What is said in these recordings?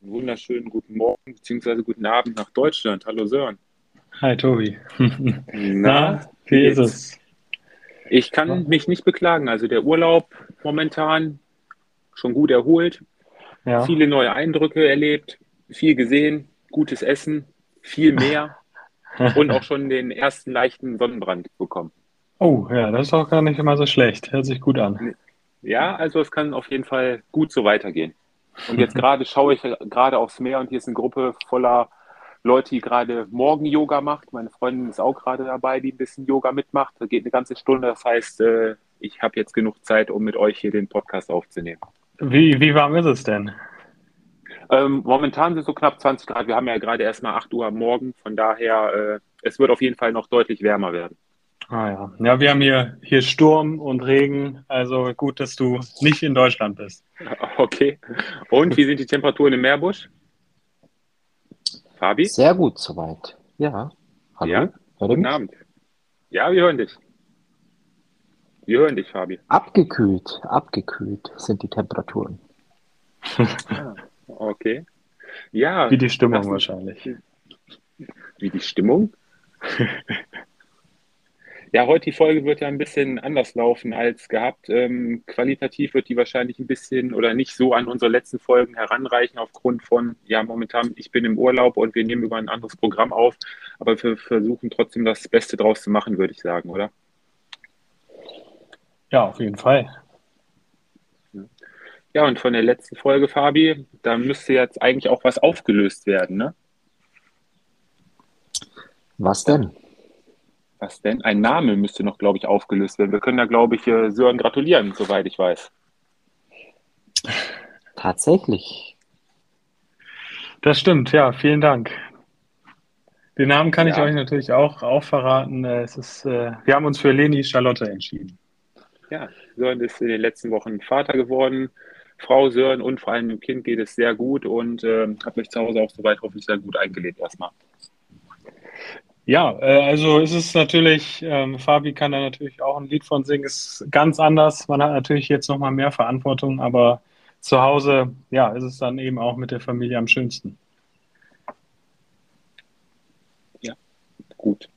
wunderschönen guten Morgen bzw. guten Abend nach Deutschland. Hallo Sören. Hi Tobi. Na, wie ist es? Ich kann mich nicht beklagen. Also der Urlaub momentan schon gut erholt, ja. viele neue Eindrücke erlebt, viel gesehen, gutes Essen, viel mehr und auch schon den ersten leichten Sonnenbrand bekommen. Oh, ja, das ist auch gar nicht immer so schlecht. Hört sich gut an. Ja, also es kann auf jeden Fall gut so weitergehen. Und jetzt gerade schaue ich gerade aufs Meer und hier ist eine Gruppe voller Leute, die gerade Morgen-Yoga macht. Meine Freundin ist auch gerade dabei, die ein bisschen Yoga mitmacht. Da geht eine ganze Stunde. Das heißt, äh, ich habe jetzt genug Zeit, um mit euch hier den Podcast aufzunehmen. Wie, wie warm ist es denn? Ähm, momentan sind es so knapp 20 Grad. Wir haben ja gerade erst mal 8 Uhr am Morgen. Von daher, äh, es wird auf jeden Fall noch deutlich wärmer werden. Ah ja. Ja, wir haben hier, hier Sturm und Regen. Also gut, dass du nicht in Deutschland bist. Okay. Und wie sind die Temperaturen im Meerbusch? Fabi? Sehr gut soweit. Ja. Hallo? Ja? Guten Abend. Ja, wir hören dich. Wir hören dich, Fabi. Abgekühlt, abgekühlt sind die Temperaturen. ah, okay. Ja. Wie die Stimmung wahrscheinlich. Wie die Stimmung? Ja, heute die Folge wird ja ein bisschen anders laufen als gehabt. Ähm, qualitativ wird die wahrscheinlich ein bisschen oder nicht so an unsere letzten Folgen heranreichen aufgrund von, ja, momentan, ich bin im Urlaub und wir nehmen über ein anderes Programm auf, aber wir versuchen trotzdem das Beste draus zu machen, würde ich sagen, oder? Ja, auf jeden Fall. Ja, und von der letzten Folge, Fabi, da müsste jetzt eigentlich auch was aufgelöst werden, ne? Was denn? Was denn? Ein Name müsste noch, glaube ich, aufgelöst werden. Wir können da, glaube ich, äh, Sören gratulieren, soweit ich weiß. Tatsächlich. Das stimmt, ja, vielen Dank. Den Namen kann ja. ich euch natürlich auch, auch verraten. Äh, es ist, äh, wir haben uns für Leni Charlotte entschieden. Ja, Sören ist in den letzten Wochen Vater geworden. Frau Sören und vor allem dem Kind geht es sehr gut und äh, hat mich zu Hause auch soweit hoffentlich sehr gut eingelebt erstmal. Ja, äh, also ist es natürlich, ähm, Fabi kann da natürlich auch ein Lied von singen, ist ganz anders. Man hat natürlich jetzt nochmal mehr Verantwortung, aber zu Hause, ja, ist es dann eben auch mit der Familie am schönsten. Ja, gut.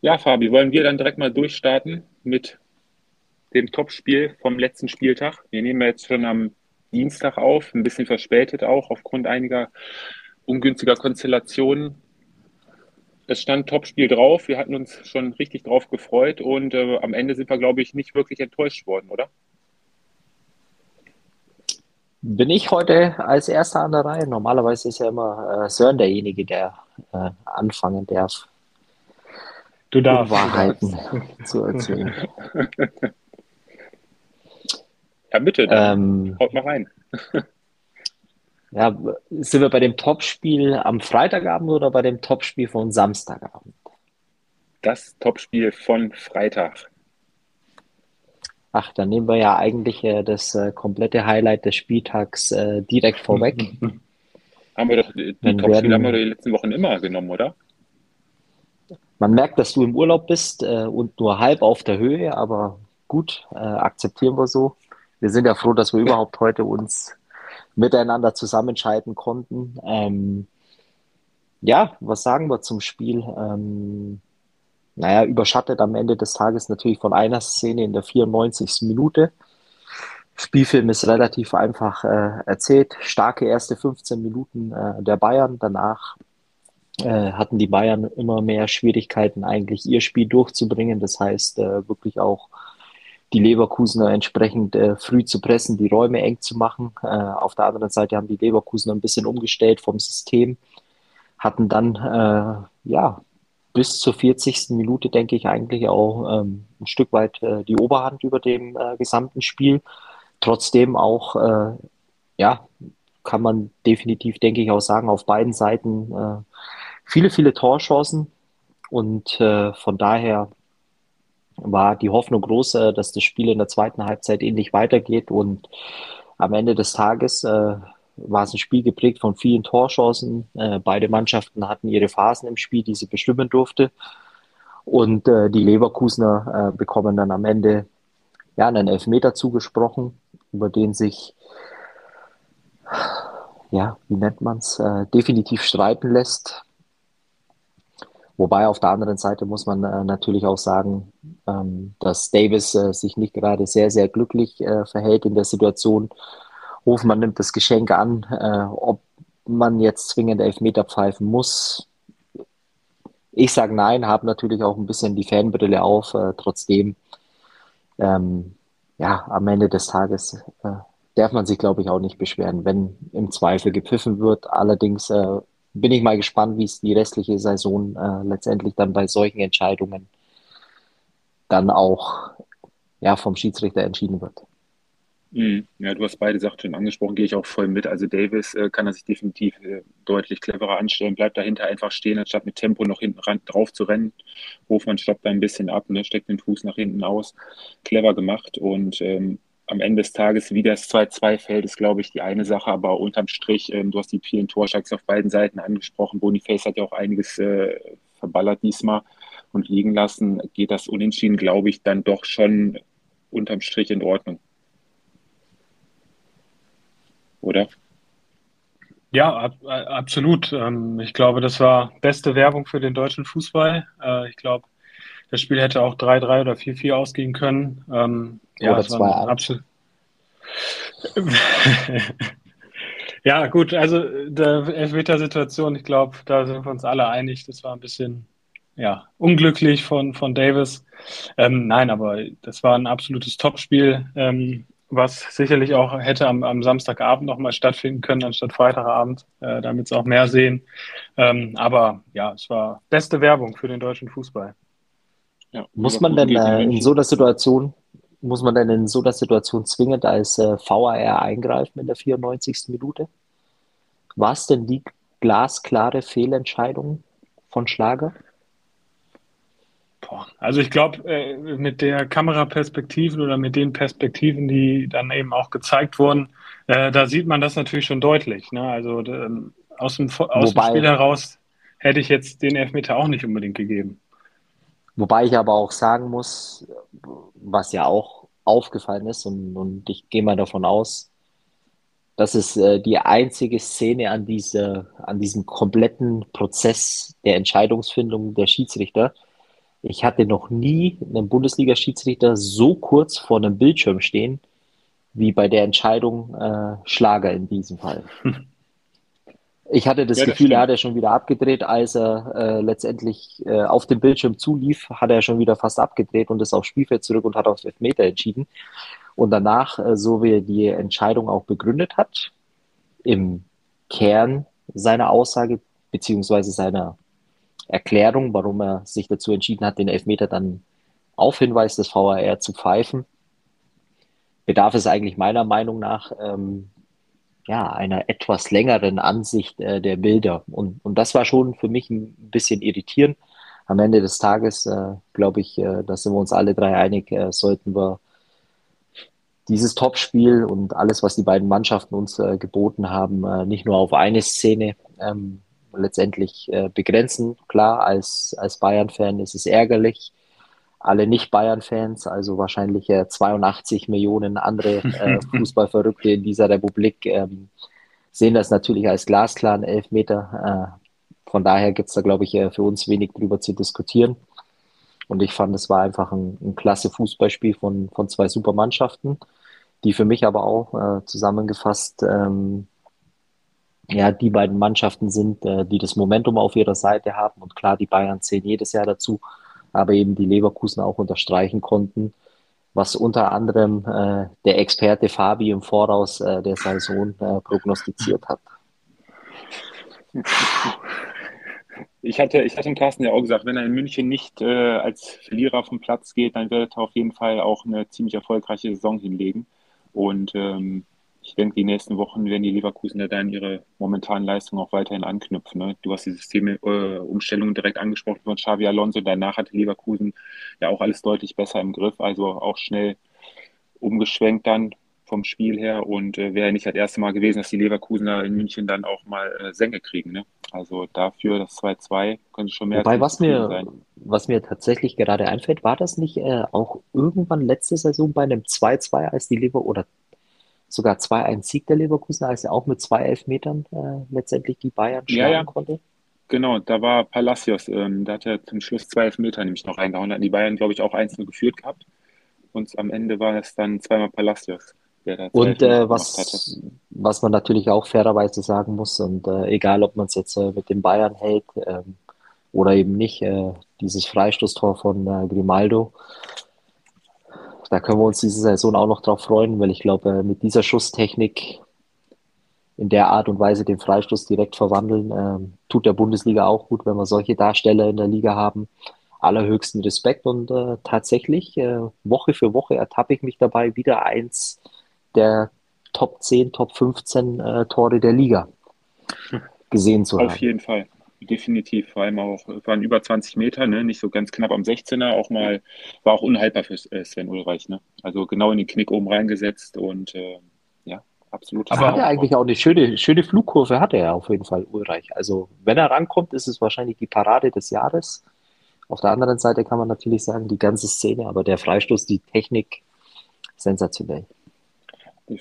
Ja, Fabi, wollen wir dann direkt mal durchstarten mit dem Topspiel vom letzten Spieltag? Wir nehmen jetzt schon am Dienstag auf, ein bisschen verspätet auch aufgrund einiger ungünstiger Konstellationen es stand Topspiel drauf. Wir hatten uns schon richtig drauf gefreut und äh, am Ende sind wir, glaube ich, nicht wirklich enttäuscht worden, oder? Bin ich heute als Erster an der Reihe? Normalerweise ist ja immer äh, Sören derjenige, der äh, anfangen darf. Du darfst. Wahrheiten zu erzählen. ja, bitte. Ähm, haut mal rein. Ja, sind wir bei dem Topspiel am Freitagabend oder bei dem Topspiel von Samstagabend? Das Topspiel von Freitag. Ach, dann nehmen wir ja eigentlich äh, das äh, komplette Highlight des Spieltags äh, direkt vorweg. haben wir doch, die Topspiele haben wir die letzten Wochen immer genommen, oder? Man merkt, dass du im Urlaub bist äh, und nur halb auf der Höhe, aber gut, äh, akzeptieren wir so. Wir sind ja froh, dass wir überhaupt heute uns miteinander zusammenschalten konnten. Ähm, ja, was sagen wir zum Spiel? Ähm, naja, überschattet am Ende des Tages natürlich von einer Szene in der 94. Minute. Spielfilm ist relativ einfach äh, erzählt. Starke erste 15 Minuten äh, der Bayern. Danach äh, hatten die Bayern immer mehr Schwierigkeiten, eigentlich ihr Spiel durchzubringen. Das heißt, äh, wirklich auch die Leverkusener entsprechend äh, früh zu pressen, die Räume eng zu machen. Äh, auf der anderen Seite haben die Leverkusener ein bisschen umgestellt vom System, hatten dann äh, ja bis zur 40. Minute, denke ich, eigentlich auch ähm, ein Stück weit äh, die Oberhand über dem äh, gesamten Spiel. Trotzdem auch, äh, ja, kann man definitiv, denke ich, auch sagen, auf beiden Seiten viele, viele Torchancen. Und von daher war die Hoffnung groß, äh, dass das Spiel in der zweiten Halbzeit ähnlich weitergeht und am Ende des Tages äh, war es ein Spiel geprägt von vielen Torchancen. Äh, beide Mannschaften hatten ihre Phasen im Spiel, die sie bestimmen durfte. Und äh, die Leverkusener äh, bekommen dann am Ende ja, einen Elfmeter zugesprochen, über den sich ja, wie nennt man es, äh, definitiv streiten lässt. Wobei auf der anderen Seite muss man äh, natürlich auch sagen, ähm, dass Davis äh, sich nicht gerade sehr, sehr glücklich äh, verhält in der Situation. Hofmann nimmt das Geschenk an. Äh, ob man jetzt zwingend Elfmeter pfeifen muss, ich sage nein, habe natürlich auch ein bisschen die Fanbrille auf. Äh, trotzdem, ähm, ja, am Ende des Tages äh, darf man sich, glaube ich, auch nicht beschweren, wenn im Zweifel gepfiffen wird. Allerdings bin ich mal gespannt, wie es die restliche Saison äh, letztendlich dann bei solchen Entscheidungen dann auch ja, vom Schiedsrichter entschieden wird. Mhm. Ja, du hast beide Sachen schon angesprochen, gehe ich auch voll mit. Also Davis äh, kann er sich definitiv äh, deutlich cleverer anstellen, bleibt dahinter einfach stehen, anstatt mit Tempo noch hinten ran, drauf zu rennen. Hofmann stoppt da ein bisschen ab, ne, steckt den Fuß nach hinten aus. Clever gemacht und ähm, am Ende des Tages, wie das 2-2 fällt, ist, glaube ich, die eine Sache, aber unterm Strich, ähm, du hast die vielen Torschlags auf beiden Seiten angesprochen. Boniface hat ja auch einiges äh, verballert diesmal und liegen lassen. Geht das Unentschieden, glaube ich, dann doch schon unterm Strich in Ordnung oder? Ja, ab, äh, absolut. Ähm, ich glaube, das war beste Werbung für den deutschen Fußball. Äh, ich glaube, das Spiel hätte auch 3-3 oder 4-4 ausgehen können. Ähm, ja, oder 2 absolut. ja, gut, also der Elfmeter-Situation, ich glaube, da sind wir uns alle einig. Das war ein bisschen ja, unglücklich von, von Davis. Ähm, nein, aber das war ein absolutes Topspiel. Ähm, was sicherlich auch hätte am, am Samstagabend nochmal stattfinden können, anstatt Freitagabend, äh, damit sie auch mehr sehen. Ähm, aber ja, es war beste Werbung für den deutschen Fußball. Ja, muss man denn äh, in so einer Situation, muss man denn in so einer Situation zwingend als äh, VAR eingreifen in der 94. Minute? War es denn die glasklare Fehlentscheidung von Schlager? Boah. Also ich glaube, äh, mit der Kameraperspektiven oder mit den Perspektiven, die dann eben auch gezeigt wurden, äh, da sieht man das natürlich schon deutlich. Ne? Also ähm, aus, dem, aus Wobei, dem Spiel heraus hätte ich jetzt den Elfmeter auch nicht unbedingt gegeben. Wobei ich aber auch sagen muss, was ja auch aufgefallen ist und, und ich gehe mal davon aus, dass es äh, die einzige Szene an, diese, an diesem kompletten Prozess der Entscheidungsfindung der Schiedsrichter, ich hatte noch nie einen Bundesliga-Schiedsrichter so kurz vor einem Bildschirm stehen, wie bei der Entscheidung äh, Schlager in diesem Fall. Ich hatte das, ja, das Gefühl, stimmt. er hat ja schon wieder abgedreht, als er äh, letztendlich äh, auf dem Bildschirm zulief, hat er schon wieder fast abgedreht und ist aufs Spielfeld zurück und hat auf Elfmeter entschieden. Und danach, äh, so wie er die Entscheidung auch begründet hat, im Kern seiner Aussage beziehungsweise seiner Erklärung, warum er sich dazu entschieden hat, den Elfmeter dann auf Hinweis des VAR zu pfeifen, bedarf es eigentlich meiner Meinung nach ähm, ja, einer etwas längeren Ansicht äh, der Bilder. Und, und das war schon für mich ein bisschen irritierend. Am Ende des Tages, äh, glaube ich, äh, da sind wir uns alle drei einig, äh, sollten wir dieses Topspiel und alles, was die beiden Mannschaften uns äh, geboten haben, äh, nicht nur auf eine Szene ähm, letztendlich begrenzen. Klar, als, als Bayern-Fan ist es ärgerlich. Alle Nicht-Bayern-Fans, also wahrscheinlich äh, 82 Millionen andere äh, Fußballverrückte in dieser Republik, ähm, sehen das natürlich als glasklaren Elfmeter. Äh, von daher gibt es da, glaube ich, äh, für uns wenig drüber zu diskutieren. Und ich fand, es war einfach ein, ein klasse Fußballspiel von, von zwei super Mannschaften, die für mich aber auch äh, zusammengefasst ähm, ja, die beiden Mannschaften sind, äh, die das Momentum auf ihrer Seite haben. Und klar, die Bayern zählen jedes Jahr dazu, aber eben die Leverkusen auch unterstreichen konnten, was unter anderem äh, der Experte Fabi im Voraus äh, der Saison äh, prognostiziert hat. Ich hatte, ich hatte dem Carsten ja auch gesagt, wenn er in München nicht äh, als Verlierer vom Platz geht, dann wird er auf jeden Fall auch eine ziemlich erfolgreiche Saison hinlegen. Und ähm, ich denke, die nächsten Wochen werden die Leverkusener dann ihre momentanen Leistungen auch weiterhin anknüpfen. Ne? Du hast die Systemumstellung äh, direkt angesprochen von Xavi Alonso. Danach hatte Leverkusen ja auch alles deutlich besser im Griff, also auch schnell umgeschwenkt dann vom Spiel her und äh, wäre nicht das erste Mal gewesen, dass die Leverkusener in München dann auch mal äh, Sänge kriegen. Ne? Also dafür das 2-2 könnte schon mehr Wobei, was mir, sein. was mir tatsächlich gerade einfällt, war das nicht äh, auch irgendwann letzte Saison bei einem 2-2, als die Lever oder sogar 2-1 Sieg der Leverkusen, als er auch mit zwei Elfmetern äh, letztendlich die Bayern schlagen ja, ja. konnte. Genau, da war Palacios, ähm, da hat er zum Schluss zwei Elfmeter nämlich noch reingehauen. Da hatten die Bayern, glaube ich, auch einzeln geführt gehabt. Und am Ende war es dann zweimal Palacios. Und äh, was, was man natürlich auch fairerweise sagen muss, und äh, egal ob man es jetzt äh, mit den Bayern hält ähm, oder eben nicht, äh, dieses Freistoßtor von äh, Grimaldo, da können wir uns diese Saison auch noch drauf freuen, weil ich glaube, äh, mit dieser Schusstechnik in der Art und Weise den Freistoß direkt verwandeln, ähm, tut der Bundesliga auch gut, wenn wir solche Darsteller in der Liga haben. Allerhöchsten Respekt und äh, tatsächlich äh, Woche für Woche ertappe ich mich dabei, wieder eins der Top 10, Top 15 äh, Tore der Liga gesehen zu haben. Auf jeden Fall, definitiv. Vor allem auch, waren über 20 Meter, ne? nicht so ganz knapp am 16er, auch mal, war auch unhaltbar für äh, Sven Ulreich. Ne? Also genau in den Knick oben reingesetzt und äh, ja, absolut. Aber hat er eigentlich auch eine schöne, schöne Flugkurve, hat er auf jeden Fall, Ulreich. Also wenn er rankommt, ist es wahrscheinlich die Parade des Jahres. Auf der anderen Seite kann man natürlich sagen, die ganze Szene, aber der Freistoß, die Technik, sensationell.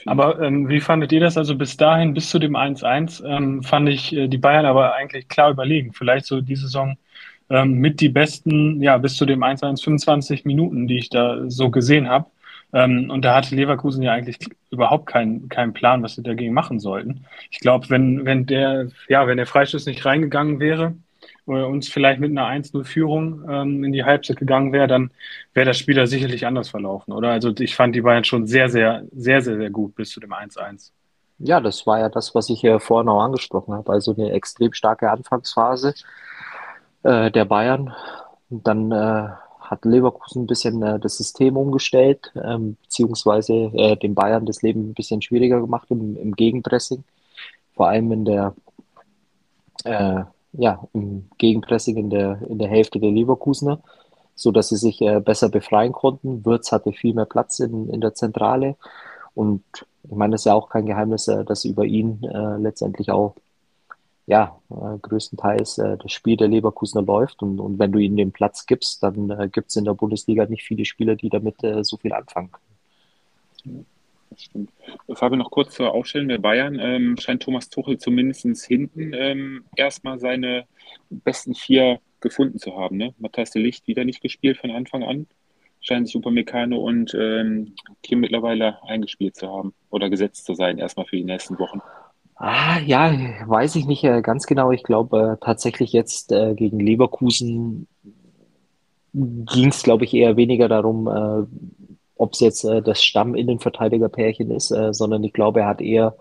Aber ähm, wie fandet ihr das? Also bis dahin, bis zu dem 1-1, ähm, fand ich äh, die Bayern aber eigentlich klar überlegen. Vielleicht so die Saison ähm, mit die besten, ja, bis zu dem 1-1 25 Minuten, die ich da so gesehen habe. Ähm, und da hatte Leverkusen ja eigentlich überhaupt keinen keinen Plan, was sie dagegen machen sollten. Ich glaube, wenn, wenn der, ja, wenn der Freistoß nicht reingegangen wäre, oder uns vielleicht mit einer 1-0-Führung ähm, in die Halbzeit gegangen wäre, dann wäre das Spiel da sicherlich anders verlaufen, oder? Also ich fand die Bayern schon sehr, sehr, sehr, sehr, sehr gut bis zu dem 1-1. Ja, das war ja das, was ich ja vorhin auch angesprochen habe. Also eine extrem starke Anfangsphase äh, der Bayern. Und dann äh, hat Leverkusen ein bisschen äh, das System umgestellt, ähm, beziehungsweise äh, den Bayern das Leben ein bisschen schwieriger gemacht im, im Gegenpressing. Vor allem in der äh, ja, im Gegenpressing in der, in der Hälfte der Leverkusener, so dass sie sich äh, besser befreien konnten. Würz hatte viel mehr Platz in, in der Zentrale. Und ich meine, das ist ja auch kein Geheimnis, äh, dass über ihn äh, letztendlich auch ja, äh, größtenteils äh, das Spiel der Leverkusener läuft. Und, und wenn du ihnen den Platz gibst, dann äh, gibt es in der Bundesliga nicht viele Spieler, die damit so viel anfangen können das stimmt. Fabian, noch kurz zur Aufstellung der Bayern. Ähm, scheint Thomas Tuchel zumindest hinten ähm, erstmal seine besten vier gefunden zu haben. Ne? Matthias de Licht wieder nicht gespielt von Anfang an. Scheint sich Upamecano und ähm, Kim mittlerweile eingespielt zu haben oder gesetzt zu sein, erstmal für die nächsten Wochen. Ah, ja, weiß ich nicht äh, ganz genau. Ich glaube äh, tatsächlich jetzt äh, gegen Leverkusen ging es, glaube ich, eher weniger darum, äh, ob es jetzt äh, das Stamm-Innenverteidiger-Pärchen ist, äh, sondern ich glaube, er hat eher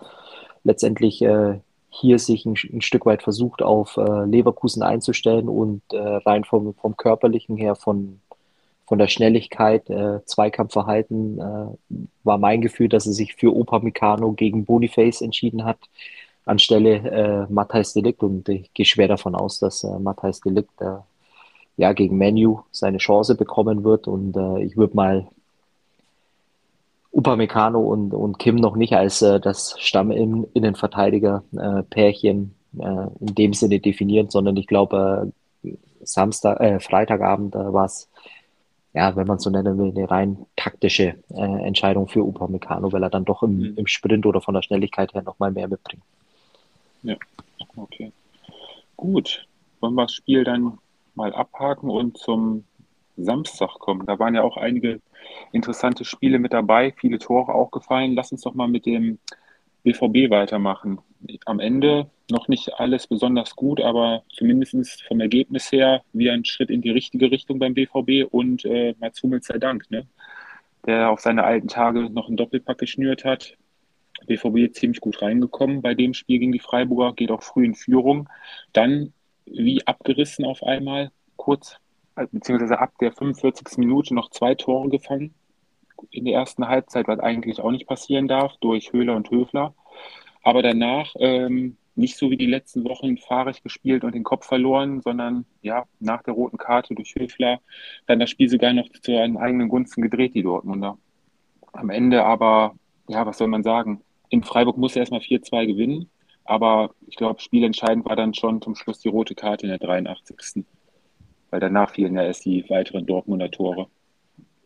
letztendlich äh, hier sich ein, ein, Stück weit versucht, auf äh, Leverkusen einzustellen und äh, rein vom, vom körperlichen her, von, von der Schnelligkeit, äh, Zweikampfverhalten, war mein Gefühl, dass er sich für Opa Meccano gegen Boniface entschieden hat, anstelle äh, Matthijs Delikt. Und ich gehe schwer davon aus, dass äh, Matthijs Delikt ja, gegen Menu seine Chance bekommen wird. Und ich würde mal Upamecano und, und Kim noch nicht als äh, das Stamminnenverteidiger-Pärchen äh, äh, in dem Sinne definieren, sondern ich glaube, äh, Samstag, äh, Freitagabend war es, ja, wenn man so nennen will, eine rein taktische Entscheidung für Upamecano, weil er dann doch im, mhm. im Sprint oder von der Schnelligkeit her nochmal mehr mitbringt. Ja, okay. Gut, wollen wir das Spiel dann mal abhaken und zum Samstag kommen. Da waren ja auch einige interessante Spiele mit dabei, viele Tore auch gefallen. Lass uns doch mal mit dem BVB weitermachen. Am Ende noch nicht alles besonders gut, aber zumindest vom Ergebnis her wie ein Schritt in die richtige Richtung beim BVB und äh, Mats Hummels sei Dank, ne? der auf seine alten Tage noch einen Doppelpack geschnürt hat. BVB ziemlich gut reingekommen bei dem Spiel gegen die Freiburger, geht auch früh in Führung. Dann wie abgerissen auf einmal, kurz beziehungsweise ab der 45. Minute noch zwei Tore gefangen in der ersten Halbzeit, was eigentlich auch nicht passieren darf, durch Höhler und Höfler. Aber danach ähm, nicht so wie die letzten Wochen fahrig gespielt und den Kopf verloren, sondern ja, nach der roten Karte durch Höfler dann das Spiel sogar noch zu ihren eigenen Gunsten gedreht, die Dortmunder. Am Ende aber, ja, was soll man sagen? In Freiburg muss er erstmal 4-2 gewinnen, aber ich glaube, spielentscheidend war dann schon zum Schluss die rote Karte in der 83 weil danach fielen ja erst die weiteren Dortmunder Tore.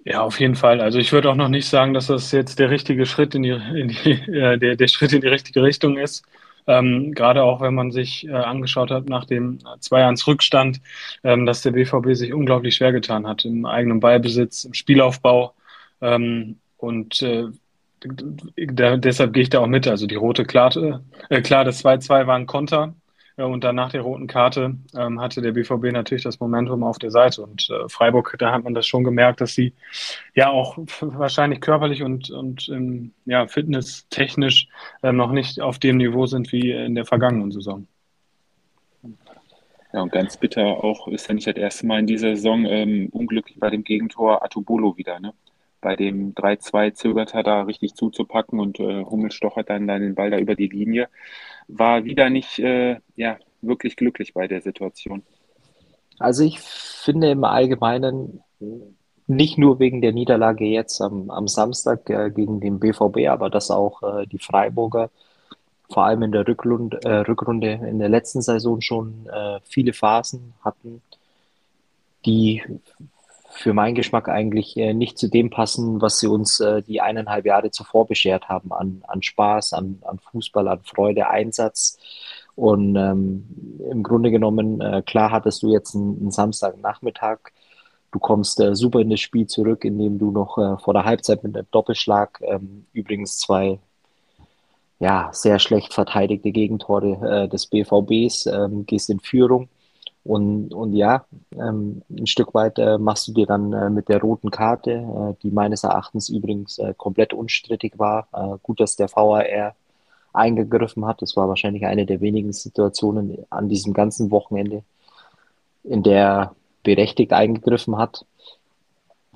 Ja, auf jeden Fall. Also ich würde auch noch nicht sagen, dass das jetzt der richtige Schritt in die, in die äh, der, der Schritt in die richtige Richtung ist. Ähm, gerade auch wenn man sich äh, angeschaut hat nach dem Zweijahresrückstand, ähm, dass der BVB sich unglaublich schwer getan hat im eigenen Ballbesitz, im Spielaufbau. Ähm, und äh, da, deshalb gehe ich da auch mit. Also die rote Klarte, äh, klar, das 2-2 war ein Konter. Und dann nach der roten Karte ähm, hatte der BVB natürlich das Momentum auf der Seite. Und äh, Freiburg, da hat man das schon gemerkt, dass sie ja auch wahrscheinlich körperlich und, und ähm, ja, fitnesstechnisch äh, noch nicht auf dem Niveau sind wie in der vergangenen Saison. Ja, und ganz bitter auch ist ja nicht das erste Mal in dieser Saison ähm, unglücklich bei dem Gegentor Atubolo wieder. Ne? Bei dem 3-2 zögert er da richtig zuzupacken und äh, Hummel stochert dann, dann den Ball da über die Linie war wieder nicht äh, ja, wirklich glücklich bei der Situation. Also ich finde im Allgemeinen nicht nur wegen der Niederlage jetzt am, am Samstag äh, gegen den BVB, aber dass auch äh, die Freiburger vor allem in der Rückrunde, äh, Rückrunde in der letzten Saison schon äh, viele Phasen hatten, die für meinen Geschmack eigentlich äh, nicht zu dem passen, was sie uns äh, die eineinhalb Jahre zuvor beschert haben an, an Spaß, an, an Fußball, an Freude, Einsatz. Und ähm, im Grunde genommen, äh, klar hattest du jetzt einen, einen Samstagnachmittag. Du kommst äh, super in das Spiel zurück, indem du noch äh, vor der Halbzeit mit einem Doppelschlag, ähm, übrigens zwei ja, sehr schlecht verteidigte Gegentore äh, des BVBs, ähm, gehst in Führung und, und ja, ähm, ein Stück weit äh, machst du dir dann äh, mit der roten Karte, äh, die meines Erachtens übrigens äh, komplett unstrittig war. Äh, gut, dass der VAR eingegriffen hat. Das war wahrscheinlich eine der wenigen Situationen an diesem ganzen Wochenende, in der berechtigt eingegriffen hat.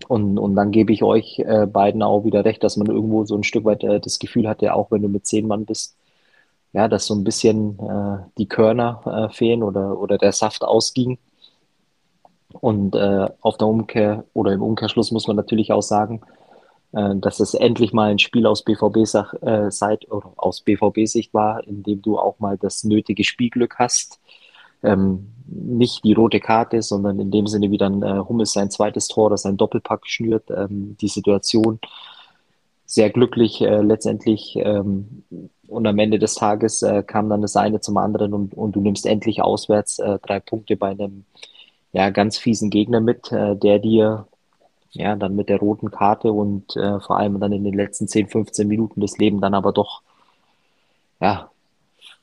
Und, und dann gebe ich euch äh, beiden auch wieder recht, dass man irgendwo so ein Stück weit das Gefühl hatte, auch wenn du mit zehn Mann bist, ja, dass so ein bisschen äh, die Körner äh, fehlen oder, oder der Saft ausging. Und äh, auf der Umkehr oder im Umkehrschluss muss man natürlich auch sagen, äh, dass es endlich mal ein Spiel aus BVB-Sicht äh, oder BVB-Sicht war, in dem du auch mal das nötige Spielglück hast. Ähm, nicht die rote Karte, sondern in dem Sinne, wie dann äh, Hummels sein zweites Tor oder sein Doppelpack schnürt, ähm, die Situation sehr glücklich äh, letztendlich ähm, und am Ende des Tages äh, kam dann das eine zum anderen und, und du nimmst endlich auswärts äh, drei Punkte bei einem ja, ganz fiesen Gegner mit, äh, der dir ja dann mit der roten Karte und äh, vor allem dann in den letzten 10, 15 Minuten das Leben dann aber doch ja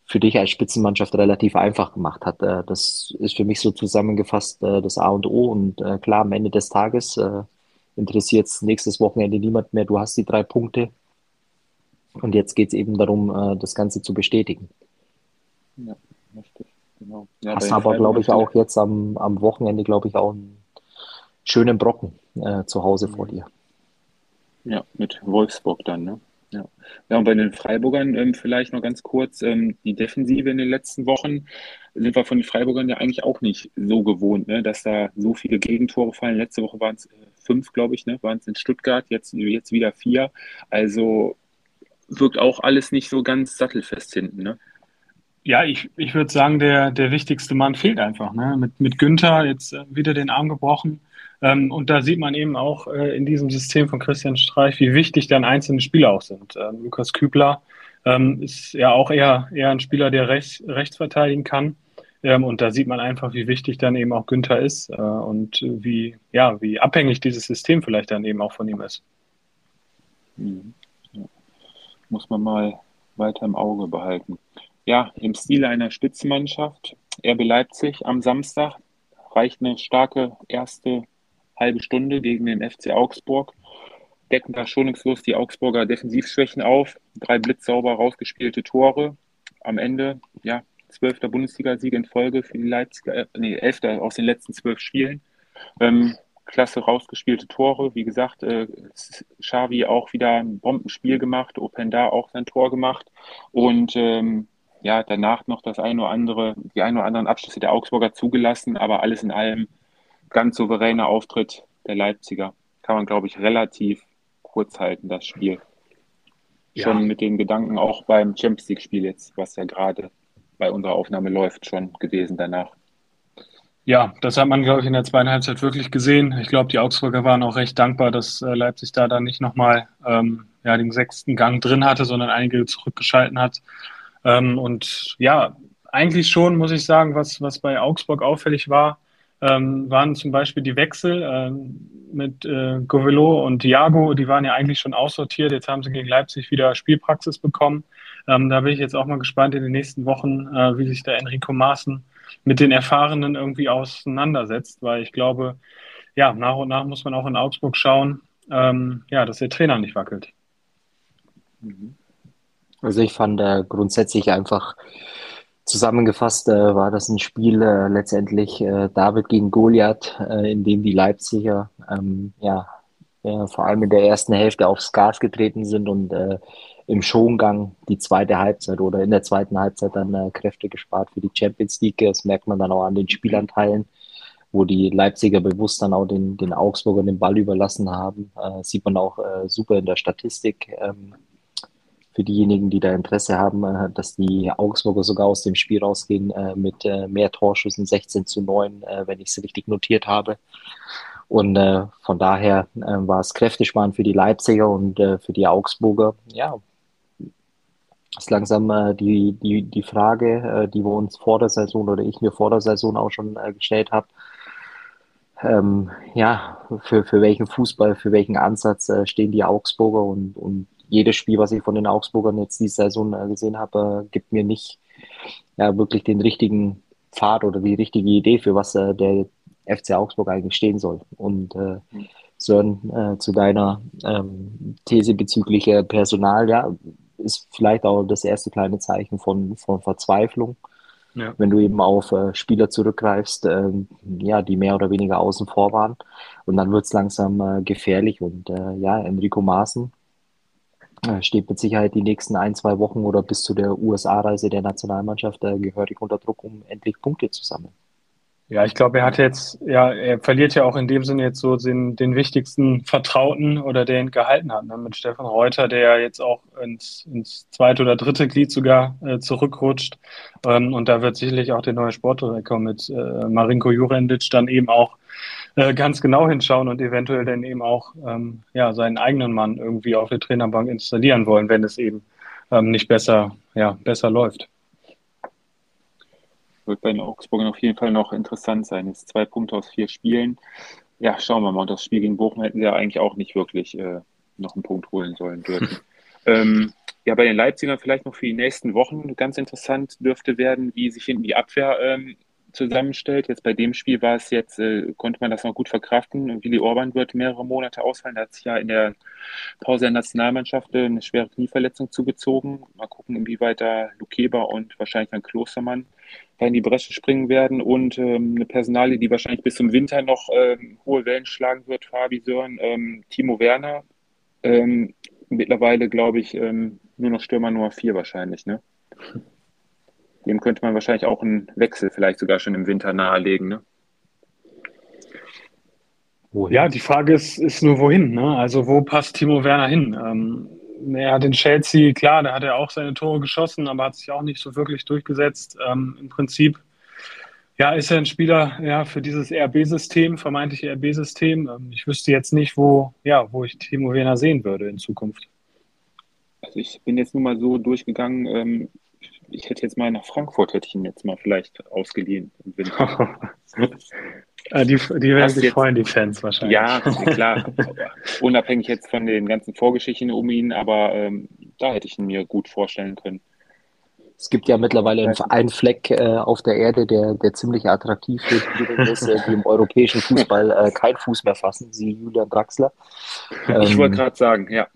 für dich als Spitzenmannschaft relativ einfach gemacht hat. Äh, das ist für mich so zusammengefasst äh, das A und O und äh, klar am Ende des Tages äh, interessiert es nächstes Wochenende niemand mehr. Du hast die drei Punkte und jetzt geht es eben darum, äh, das Ganze zu bestätigen. Ja, richtig. Genau. Ja, Hast aber, glaube ich, auch jetzt am, am Wochenende, glaube ich, auch einen schönen Brocken äh, zu Hause vor dir. Ja, mit Wolfsburg dann, ne? Ja. ja, und bei den Freiburgern ähm, vielleicht noch ganz kurz, ähm, die Defensive in den letzten Wochen sind wir von den Freiburgern ja eigentlich auch nicht so gewohnt, ne, dass da so viele Gegentore fallen. Letzte Woche waren es äh, fünf, glaube ich, ne, waren es in Stuttgart, jetzt, jetzt wieder vier. Also wirkt auch alles nicht so ganz sattelfest hinten, ne? Ja, ich, ich würde sagen, der, der wichtigste Mann fehlt einfach. Ne? Mit, mit Günther jetzt äh, wieder den Arm gebrochen. Ähm, und da sieht man eben auch äh, in diesem System von Christian Streich, wie wichtig dann einzelne Spieler auch sind. Ähm, Lukas Kübler ähm, ist ja auch eher, eher ein Spieler, der rechts, rechts verteidigen kann. Ähm, und da sieht man einfach, wie wichtig dann eben auch Günther ist äh, und wie, ja, wie abhängig dieses System vielleicht dann eben auch von ihm ist. Mhm muss man mal weiter im Auge behalten. Ja, im Stil einer Spitzenmannschaft, RB Leipzig am Samstag, reicht eine starke erste halbe Stunde gegen den FC Augsburg. Decken da schonungslos die Augsburger Defensivschwächen auf. Drei blitzsauber rausgespielte Tore. Am Ende, ja, zwölfter Bundesligasieg in Folge für die Leipziger, äh, nee, elfter aus den letzten zwölf Spielen. Ähm, klasse rausgespielte Tore. Wie gesagt, äh, Xavi auch wieder ein Bombenspiel gemacht, Openda auch sein Tor gemacht und ähm, ja, danach noch das eine oder andere, die ein oder anderen Abschlüsse der Augsburger zugelassen, aber alles in allem ganz souveräner Auftritt der Leipziger. Kann man, glaube ich, relativ kurz halten, das Spiel. Ja. Schon mit den Gedanken auch beim Champions League-Spiel jetzt, was ja gerade bei unserer Aufnahme läuft, schon gewesen danach. Ja, das hat man, glaube ich, in der zweiten Halbzeit wirklich gesehen. Ich glaube, die Augsburger waren auch recht dankbar, dass äh, Leipzig da dann nicht nochmal ähm, ja, den sechsten Gang drin hatte, sondern einige zurückgeschalten hat. Ähm, und ja, eigentlich schon, muss ich sagen, was, was bei Augsburg auffällig war, ähm, waren zum Beispiel die Wechsel äh, mit äh, Govelo und Diago, die waren ja eigentlich schon aussortiert. Jetzt haben sie gegen Leipzig wieder Spielpraxis bekommen. Ähm, da bin ich jetzt auch mal gespannt in den nächsten Wochen, äh, wie sich da Enrico Maaßen mit den Erfahrenen irgendwie auseinandersetzt, weil ich glaube, ja, nach und nach muss man auch in Augsburg schauen, ähm, ja, dass der Trainer nicht wackelt. Also ich fand äh, grundsätzlich einfach zusammengefasst äh, war das ein Spiel äh, letztendlich äh, David gegen Goliath, äh, in dem die Leipziger ähm, ja, ja vor allem in der ersten Hälfte aufs Gas getreten sind und äh, im Schongang die zweite Halbzeit oder in der zweiten Halbzeit dann äh, Kräfte gespart für die Champions League. Das merkt man dann auch an den Spielanteilen, wo die Leipziger bewusst dann auch den, den Augsburgern den Ball überlassen haben. Äh, sieht man auch äh, super in der Statistik. Ähm, für diejenigen, die da Interesse haben, äh, dass die Augsburger sogar aus dem Spiel rausgehen äh, mit äh, mehr Torschüssen, 16 zu 9, äh, wenn ich es richtig notiert habe. Und äh, von daher äh, war es kräftesparen für die Leipziger und äh, für die Augsburger. Ja, ist langsam äh, die, die, die Frage, äh, die wir uns vor der Saison oder ich mir vor der Saison auch schon äh, gestellt habe. Ähm, ja, für, für welchen Fußball, für welchen Ansatz äh, stehen die Augsburger und, und jedes Spiel, was ich von den Augsburgern jetzt diese Saison äh, gesehen habe, äh, gibt mir nicht ja, wirklich den richtigen Pfad oder die richtige Idee, für was äh, der FC Augsburg eigentlich stehen soll. Und äh, Sören, äh, zu deiner ähm, These bezüglich äh, Personal, ja, ist vielleicht auch das erste kleine Zeichen von, von Verzweiflung. Ja. Wenn du eben auf äh, Spieler zurückgreifst, ähm, ja, die mehr oder weniger außen vor waren. Und dann wird es langsam äh, gefährlich. Und äh, ja, Enrico Maaßen äh, steht mit Sicherheit die nächsten ein, zwei Wochen oder bis zu der USA-Reise der Nationalmannschaft äh, gehörig unter Druck, um endlich Punkte zu sammeln. Ja, ich glaube, er hat jetzt, ja, er verliert ja auch in dem Sinne jetzt so den, den wichtigsten Vertrauten oder der ihn gehalten hat, ne? mit Stefan Reuter, der ja jetzt auch ins, ins zweite oder dritte Glied sogar äh, zurückrutscht. Ähm, und da wird sicherlich auch der neue Sportdirektor mit äh, Marinko Jurendic dann eben auch äh, ganz genau hinschauen und eventuell dann eben auch ähm, ja, seinen eigenen Mann irgendwie auf der Trainerbank installieren wollen, wenn es eben ähm, nicht besser, ja, besser läuft wird bei den Augsburgern auf jeden Fall noch interessant sein. Jetzt zwei Punkte aus vier Spielen. Ja, schauen wir mal. Und das Spiel gegen Bochum hätten sie ja eigentlich auch nicht wirklich äh, noch einen Punkt holen sollen dürfen. ähm, ja, bei den Leipzigern vielleicht noch für die nächsten Wochen ganz interessant dürfte werden, wie sich hinten die Abwehr ähm, zusammenstellt. Jetzt bei dem Spiel war es jetzt, äh, konnte man das noch gut verkraften. Willi Orban wird mehrere Monate ausfallen. Er hat sich ja in der Pause der Nationalmannschaft äh, eine schwere Knieverletzung zugezogen. Mal gucken, inwieweit da Lukeba und wahrscheinlich dann Klostermann da in die Bresche springen werden und ähm, eine Personalie, die wahrscheinlich bis zum Winter noch ähm, hohe Wellen schlagen wird, Fabi Sören, ähm, Timo Werner. Ähm, mittlerweile, glaube ich, ähm, nur noch Stürmer Nummer 4 wahrscheinlich, ne? Dem könnte man wahrscheinlich auch einen Wechsel vielleicht sogar schon im Winter nahelegen, ne? Ja, die Frage ist, ist nur wohin, ne? Also wo passt Timo Werner hin? Ähm, er hat in Chelsea, klar, da hat er auch seine Tore geschossen, aber hat sich auch nicht so wirklich durchgesetzt. Ähm, Im Prinzip, ja, ist er ein Spieler ja, für dieses RB-System, vermeintliche RB-System. Ähm, ich wüsste jetzt nicht, wo, ja, wo ich Timo Werner sehen würde in Zukunft. Also ich bin jetzt nur mal so durchgegangen, ähm, ich hätte jetzt mal nach Frankfurt, hätte ich ihn jetzt mal vielleicht ausgeliehen im Winter. Äh, die, die werden sich freuen, die Fans wahrscheinlich. Ja, klar. unabhängig jetzt von den ganzen Vorgeschichten um ihn, aber ähm, da hätte ich ihn mir gut vorstellen können. Es gibt ja mittlerweile einen Fleck äh, auf der Erde, der, der ziemlich attraktiv ist, äh, die im europäischen Fußball äh, keinen Fuß mehr fassen, sie Julian Draxler. Ähm, ich wollte gerade sagen, ja.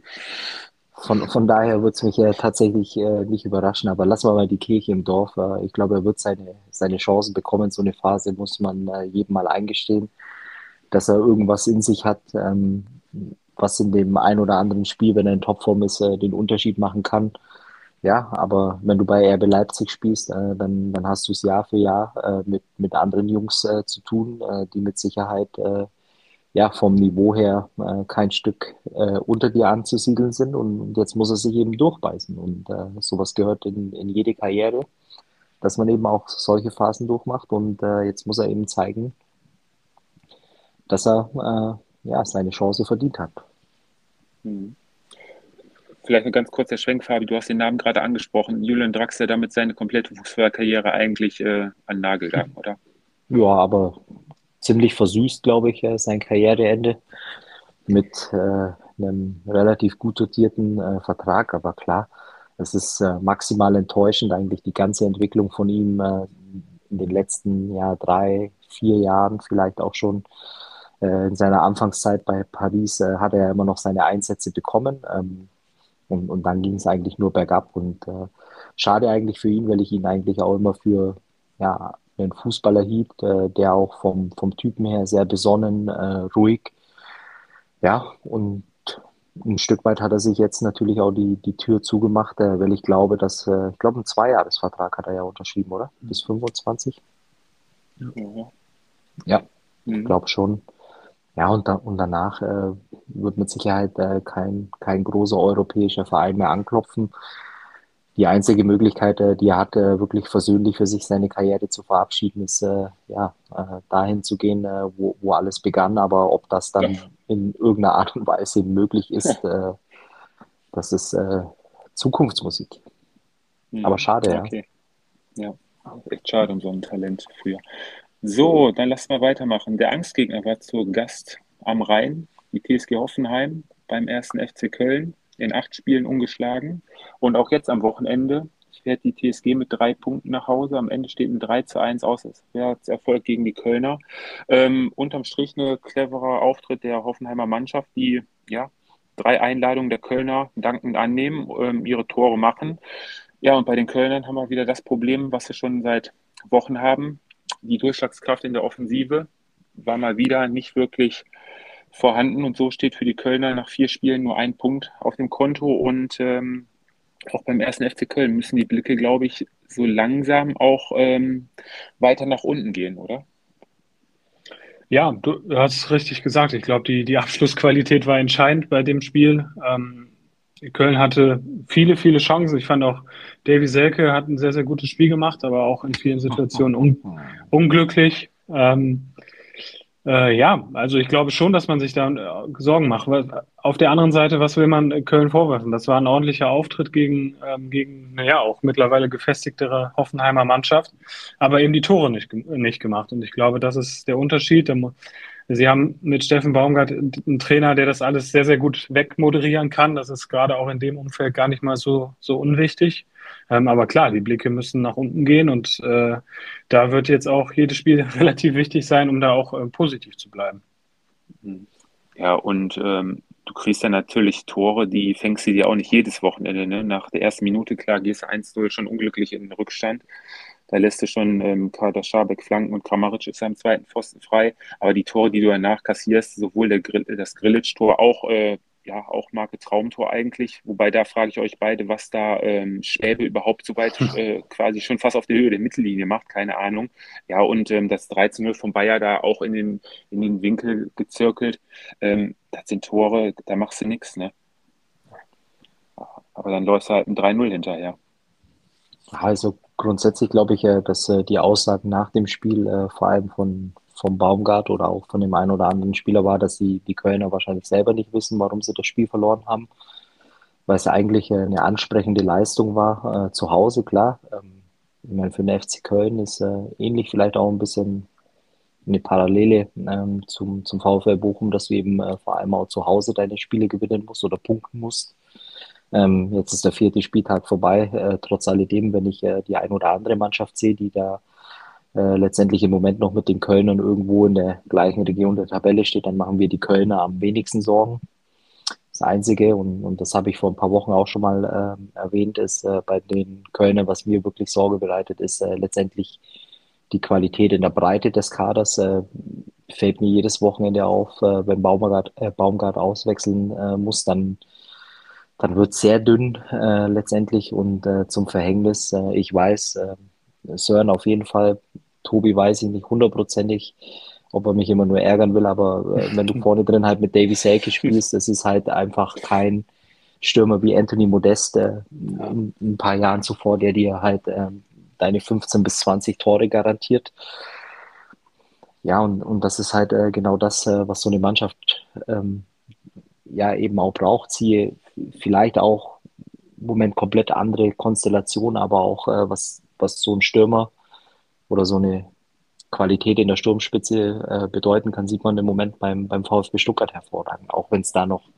Von, von daher wird es mich äh, tatsächlich äh, nicht überraschen, aber lassen wir mal die Kirche im Dorf. Äh, ich glaube, er wird seine, seine Chancen bekommen. So eine Phase muss man äh, jedem mal eingestehen, dass er irgendwas in sich hat, ähm, was in dem ein oder anderen Spiel, wenn er in Topform ist, äh, den Unterschied machen kann. Ja, aber wenn du bei RB Leipzig spielst, äh, dann, dann hast du es Jahr für Jahr äh, mit, mit anderen Jungs äh, zu tun, äh, die mit Sicherheit äh, ja, vom Niveau her äh, kein Stück äh, unter dir anzusiedeln sind und, jetzt muss er sich eben durchbeißen und äh, sowas gehört in, in jede Karriere dass man eben auch solche Phasen durchmacht und äh, jetzt muss er eben zeigen, dass er äh, ja, seine Chance verdient hat. Mhm. Vielleicht ein ganz kurzer Schwenk, Fabi, du hast den Namen gerade angesprochen. Julian Draxler damit seine komplette Fußballkarriere eigentlich äh, an Nagel gegangen, oder? Ja, aber ziemlich versüßt, glaube ich, sein Karriereende mit äh, einem relativ gut dotierten äh, Vertrag. Aber klar, es ist äh, maximal enttäuschend, eigentlich die ganze Entwicklung von ihm in den letzten ja, drei, vier Jahren vielleicht auch schon. In seiner Anfangszeit bei Paris hat er immer noch seine Einsätze bekommen. Ähm, und, und dann ging es eigentlich nur bergab. Und äh, schade eigentlich für ihn, weil ich ihn eigentlich auch immer für ja, einen Fußballer hielt, äh, der auch vom, vom Typen her sehr besonnen, äh, ruhig. Ja, und ein Stück weit hat er sich jetzt natürlich auch die, die Tür zugemacht, äh, weil ich glaube, dass, ich glaube, einen Zweijahresvertrag hat er ja unterschrieben, oder? Bis 25? Ja, ja mhm. ich glaube schon. Ja, und, da, und danach äh, wird mit Sicherheit äh, kein, kein großer europäischer Verein mehr anklopfen. Die einzige Möglichkeit, äh, die er hatte, wirklich versöhnlich für sich seine Karriere zu verabschieden, ist äh, ja, äh, dahin zu gehen, äh, wo, wo alles begann. Aber ob das dann ja. in irgendeiner Art und Weise möglich ist, äh, das ist äh, Zukunftsmusik. Mhm. Aber schade, okay. ja. Ja, echt schade um so ein Talent früher. So, dann lass mal weitermachen. Der Angstgegner war zu Gast am Rhein, die TSG Hoffenheim beim ersten FC Köln, in acht Spielen ungeschlagen. Und auch jetzt am Wochenende fährt die TSG mit drei Punkten nach Hause. Am Ende steht ein 3 zu 1 aus. Das wäre Erfolg gegen die Kölner. Ähm, unterm Strich ein cleverer Auftritt der Hoffenheimer Mannschaft, die ja drei Einladungen der Kölner dankend annehmen, ähm, ihre Tore machen. Ja, und bei den Kölnern haben wir wieder das Problem, was wir schon seit Wochen haben die Durchschlagskraft in der Offensive war mal wieder nicht wirklich vorhanden und so steht für die Kölner nach vier Spielen nur ein Punkt auf dem Konto und ähm, auch beim ersten FC Köln müssen die Blicke, glaube ich, so langsam auch ähm, weiter nach unten gehen, oder? Ja, du hast richtig gesagt. Ich glaube, die, die Abschlussqualität war entscheidend bei dem Spiel. Ähm, Köln hatte viele, viele Chancen. Ich fand auch, Davy Selke hat ein sehr, sehr gutes Spiel gemacht, aber auch in vielen Situationen un unglücklich. Ähm, äh, ja, also ich glaube schon, dass man sich da äh, Sorgen macht. Auf der anderen Seite, was will man Köln vorwerfen? Das war ein ordentlicher Auftritt gegen, ähm, gegen naja, auch mittlerweile gefestigtere Hoffenheimer Mannschaft, aber eben die Tore nicht, nicht gemacht. Und ich glaube, das ist der Unterschied. Sie haben mit Steffen Baumgart einen Trainer, der das alles sehr, sehr gut wegmoderieren kann. Das ist gerade auch in dem Umfeld gar nicht mal so, so unwichtig. Ähm, aber klar, die Blicke müssen nach unten gehen und äh, da wird jetzt auch jedes Spiel relativ wichtig sein, um da auch äh, positiv zu bleiben. Ja, und ähm, du kriegst ja natürlich Tore, die fängst du dir auch nicht jedes Wochenende. Ne? Nach der ersten Minute, klar, gehst du 1-0 schon unglücklich in den Rückstand. Da lässt du schon ähm, Kader Schabek flanken und Kramaric ist am zweiten Pfosten frei. Aber die Tore, die du danach kassierst, sowohl der Grill, das Grillitsch-Tor, auch, äh, ja, auch Marke Traumtor eigentlich. Wobei da frage ich euch beide, was da ähm, Schwäbe überhaupt so weit äh, quasi schon fast auf der Höhe der Mittellinie macht, keine Ahnung. Ja, und ähm, das 13-0 von Bayer da auch in den, in den Winkel gezirkelt. Ähm, das sind Tore, da machst du nichts, ne? Aber dann läufst du halt ein 3-0 hinterher. Also grundsätzlich glaube ich, dass äh, die Aussagen nach dem Spiel äh, vor allem von vom Baumgart oder auch von dem einen oder anderen Spieler war, dass sie die Kölner wahrscheinlich selber nicht wissen, warum sie das Spiel verloren haben, weil es eigentlich eine ansprechende Leistung war äh, zu Hause, klar. Ähm, ich meine, für den FC Köln ist äh, ähnlich vielleicht auch ein bisschen eine Parallele ähm, zum, zum VfL Bochum, dass du eben äh, vor allem auch zu Hause deine Spiele gewinnen musst oder punkten musst. Ähm, jetzt ist der vierte Spieltag vorbei. Äh, trotz alledem, wenn ich äh, die ein oder andere Mannschaft sehe, die da äh, letztendlich im Moment noch mit den Kölnern irgendwo in der gleichen Region der Tabelle steht, dann machen wir die Kölner am wenigsten Sorgen. Das Einzige, und, und das habe ich vor ein paar Wochen auch schon mal äh, erwähnt, ist äh, bei den Kölnern, was mir wirklich Sorge bereitet, ist äh, letztendlich die Qualität in der Breite des Kaders. Äh, fällt mir jedes Wochenende auf, wenn Baumgart, Baumgart auswechseln muss, dann dann wird es sehr dünn äh, letztendlich und äh, zum Verhängnis. Äh, ich weiß, Sören auf jeden Fall, Tobi weiß ich nicht hundertprozentig, ob er mich immer nur ärgern will, aber äh, wenn du vorne drin halt mit Davy Selke spielst, das ist halt einfach kein Stürmer wie Anthony Modeste in, in, ein paar Jahren zuvor, der dir halt ähm, deine 15 bis 20 Tore garantiert. Ja, und, und das ist halt äh, genau das, äh, was so eine Mannschaft ähm, ja eben auch braucht. Sie vielleicht auch im Moment komplett andere Konstellation, aber auch äh, was, was so ein Stürmer oder so eine Qualität in der Sturmspitze äh, bedeuten kann, sieht man im Moment beim, beim VfB Stuttgart hervorragend. Auch wenn es da noch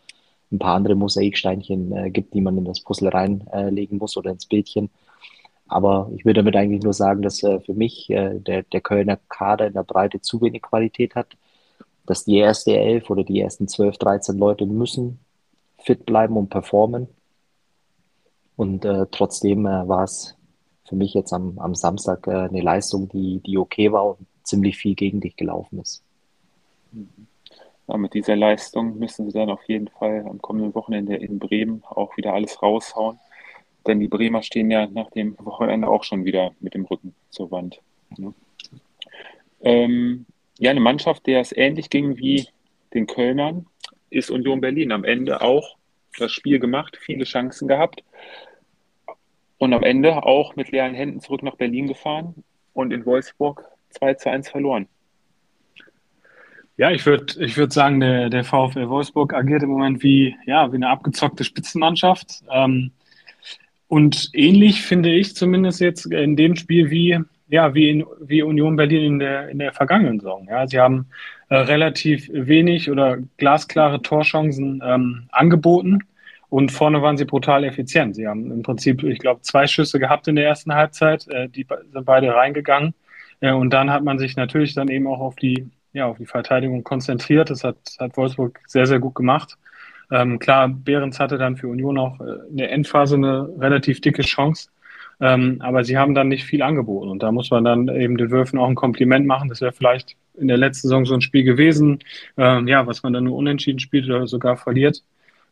ein paar andere Mosaiksteinchen äh, gibt, die man in das Puzzle reinlegen muss oder ins Bildchen. Aber ich würde damit eigentlich nur sagen, dass äh, für mich äh, der, der Kölner Kader in der Breite zu wenig Qualität hat, dass die erste elf oder die ersten zwölf, dreizehn Leute müssen fit bleiben und performen. Und äh, trotzdem äh, war es für mich jetzt am, am Samstag äh, eine Leistung, die, die okay war und ziemlich viel gegen dich gelaufen ist. Ja, mit dieser Leistung müssen sie dann auf jeden Fall am kommenden Wochenende in Bremen auch wieder alles raushauen. Denn die Bremer stehen ja nach dem Wochenende auch schon wieder mit dem Rücken zur Wand. Ne? Ähm, ja, eine Mannschaft, der es ähnlich ging wie den Kölnern, ist Union Berlin. Am Ende auch das Spiel gemacht, viele Chancen gehabt und am Ende auch mit leeren Händen zurück nach Berlin gefahren und in Wolfsburg 2 zu 1 verloren. Ja, ich würde ich würd sagen, der, der VfL Wolfsburg agiert im Moment wie, ja, wie eine abgezockte Spitzenmannschaft. Ähm, und ähnlich finde ich zumindest jetzt in dem Spiel wie, ja, wie, in, wie Union Berlin in der, in der vergangenen Saison. Ja, sie haben äh, relativ wenig oder glasklare Torchancen ähm, angeboten und vorne waren sie brutal effizient. Sie haben im Prinzip, ich glaube, zwei Schüsse gehabt in der ersten Halbzeit, äh, die sind beide reingegangen. Äh, und dann hat man sich natürlich dann eben auch auf die, ja, auf die Verteidigung konzentriert. Das hat, hat Wolfsburg sehr, sehr gut gemacht. Ähm, klar, Behrens hatte dann für Union auch äh, in der Endphase eine relativ dicke Chance. Ähm, aber sie haben dann nicht viel angeboten. Und da muss man dann eben den Würfen auch ein Kompliment machen. Das wäre vielleicht in der letzten Saison so ein Spiel gewesen, ähm, ja, was man dann nur unentschieden spielt oder sogar verliert.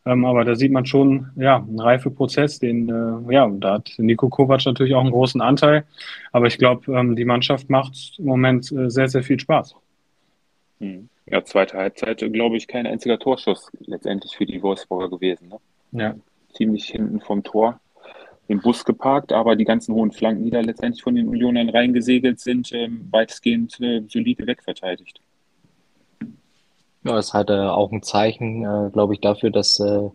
Ähm, aber da sieht man schon, ja, einen Reifeprozess, den, äh, ja, da hat Nico Kovac natürlich auch einen großen Anteil. Aber ich glaube, ähm, die Mannschaft macht im Moment äh, sehr, sehr viel Spaß. Hm. Ja, zweite Halbzeit, glaube ich, kein einziger Torschuss letztendlich für die Wolfsburger gewesen. Ne? Ja. Ziemlich hinten vom Tor den Bus geparkt, aber die ganzen hohen Flanken, die da letztendlich von den Unionern reingesegelt sind, ähm, weitestgehend äh, solide wegverteidigt. Ja, ist halt äh, auch ein Zeichen, äh, glaube ich, dafür, dass äh,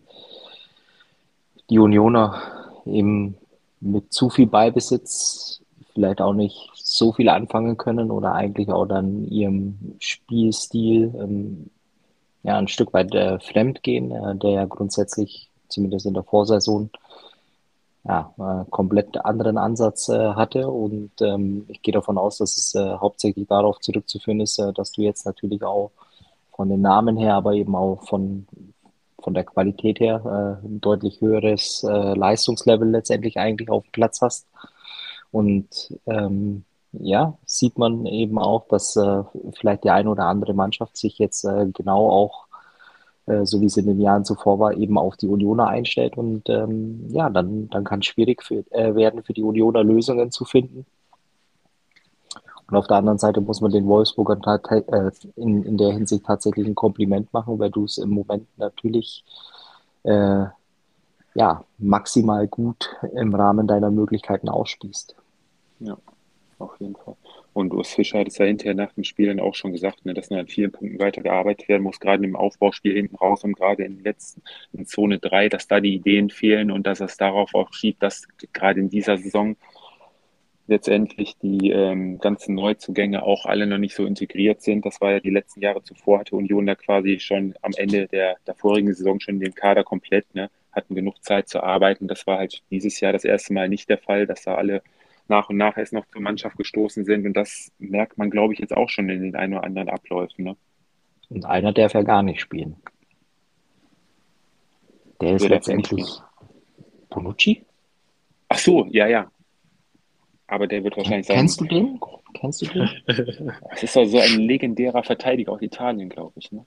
die Unioner eben mit zu viel Ballbesitz vielleicht auch nicht so viel anfangen können oder eigentlich auch dann ihrem Spielstil ähm, ja ein Stück weit äh, fremd gehen, äh, der ja grundsätzlich zumindest in der Vorsaison ja, äh, komplett anderen Ansatz äh, hatte. Und ähm, ich gehe davon aus, dass es äh, hauptsächlich darauf zurückzuführen ist, äh, dass du jetzt natürlich auch von den Namen her, aber eben auch von, von der Qualität her äh, ein deutlich höheres äh, Leistungslevel letztendlich eigentlich auf dem Platz hast. Und ähm, ja, sieht man eben auch, dass äh, vielleicht die eine oder andere Mannschaft sich jetzt äh, genau auch, äh, so wie es in den Jahren zuvor war, eben auf die Unioner einstellt. Und ähm, ja, dann, dann kann es schwierig für, äh, werden, für die Unioner Lösungen zu finden. Und auf der anderen Seite muss man den Wolfsburgern äh, in, in der Hinsicht tatsächlich ein Kompliment machen, weil du es im Moment natürlich äh, ja, maximal gut im Rahmen deiner Möglichkeiten ausspielst. Ja, auf jeden Fall. Und Urs Fischer hat es ja hinterher nach dem Spiel dann auch schon gesagt, ne, dass an vielen Punkten weitergearbeitet werden muss, gerade im Aufbauspiel hinten raus und gerade in letzten, in Zone 3, dass da die Ideen fehlen und dass es darauf auch schiebt, dass gerade in dieser Saison letztendlich die ähm, ganzen Neuzugänge auch alle noch nicht so integriert sind. Das war ja die letzten Jahre zuvor, hatte Union da quasi schon am Ende der, der vorigen Saison schon den Kader komplett, ne, hatten genug Zeit zu arbeiten. Das war halt dieses Jahr das erste Mal nicht der Fall, dass da alle nach und nach erst noch zur Mannschaft gestoßen sind. Und das merkt man, glaube ich, jetzt auch schon in den ein oder anderen Abläufen. Ne? Und einer darf ja gar nicht spielen. Der ist Wer letztendlich Bonucci? Ach so, ja, ja. Aber der wird wahrscheinlich sein. Kennst du den? Kennst du den? Das ist doch so ein legendärer Verteidiger aus Italien, glaube ich. Ne?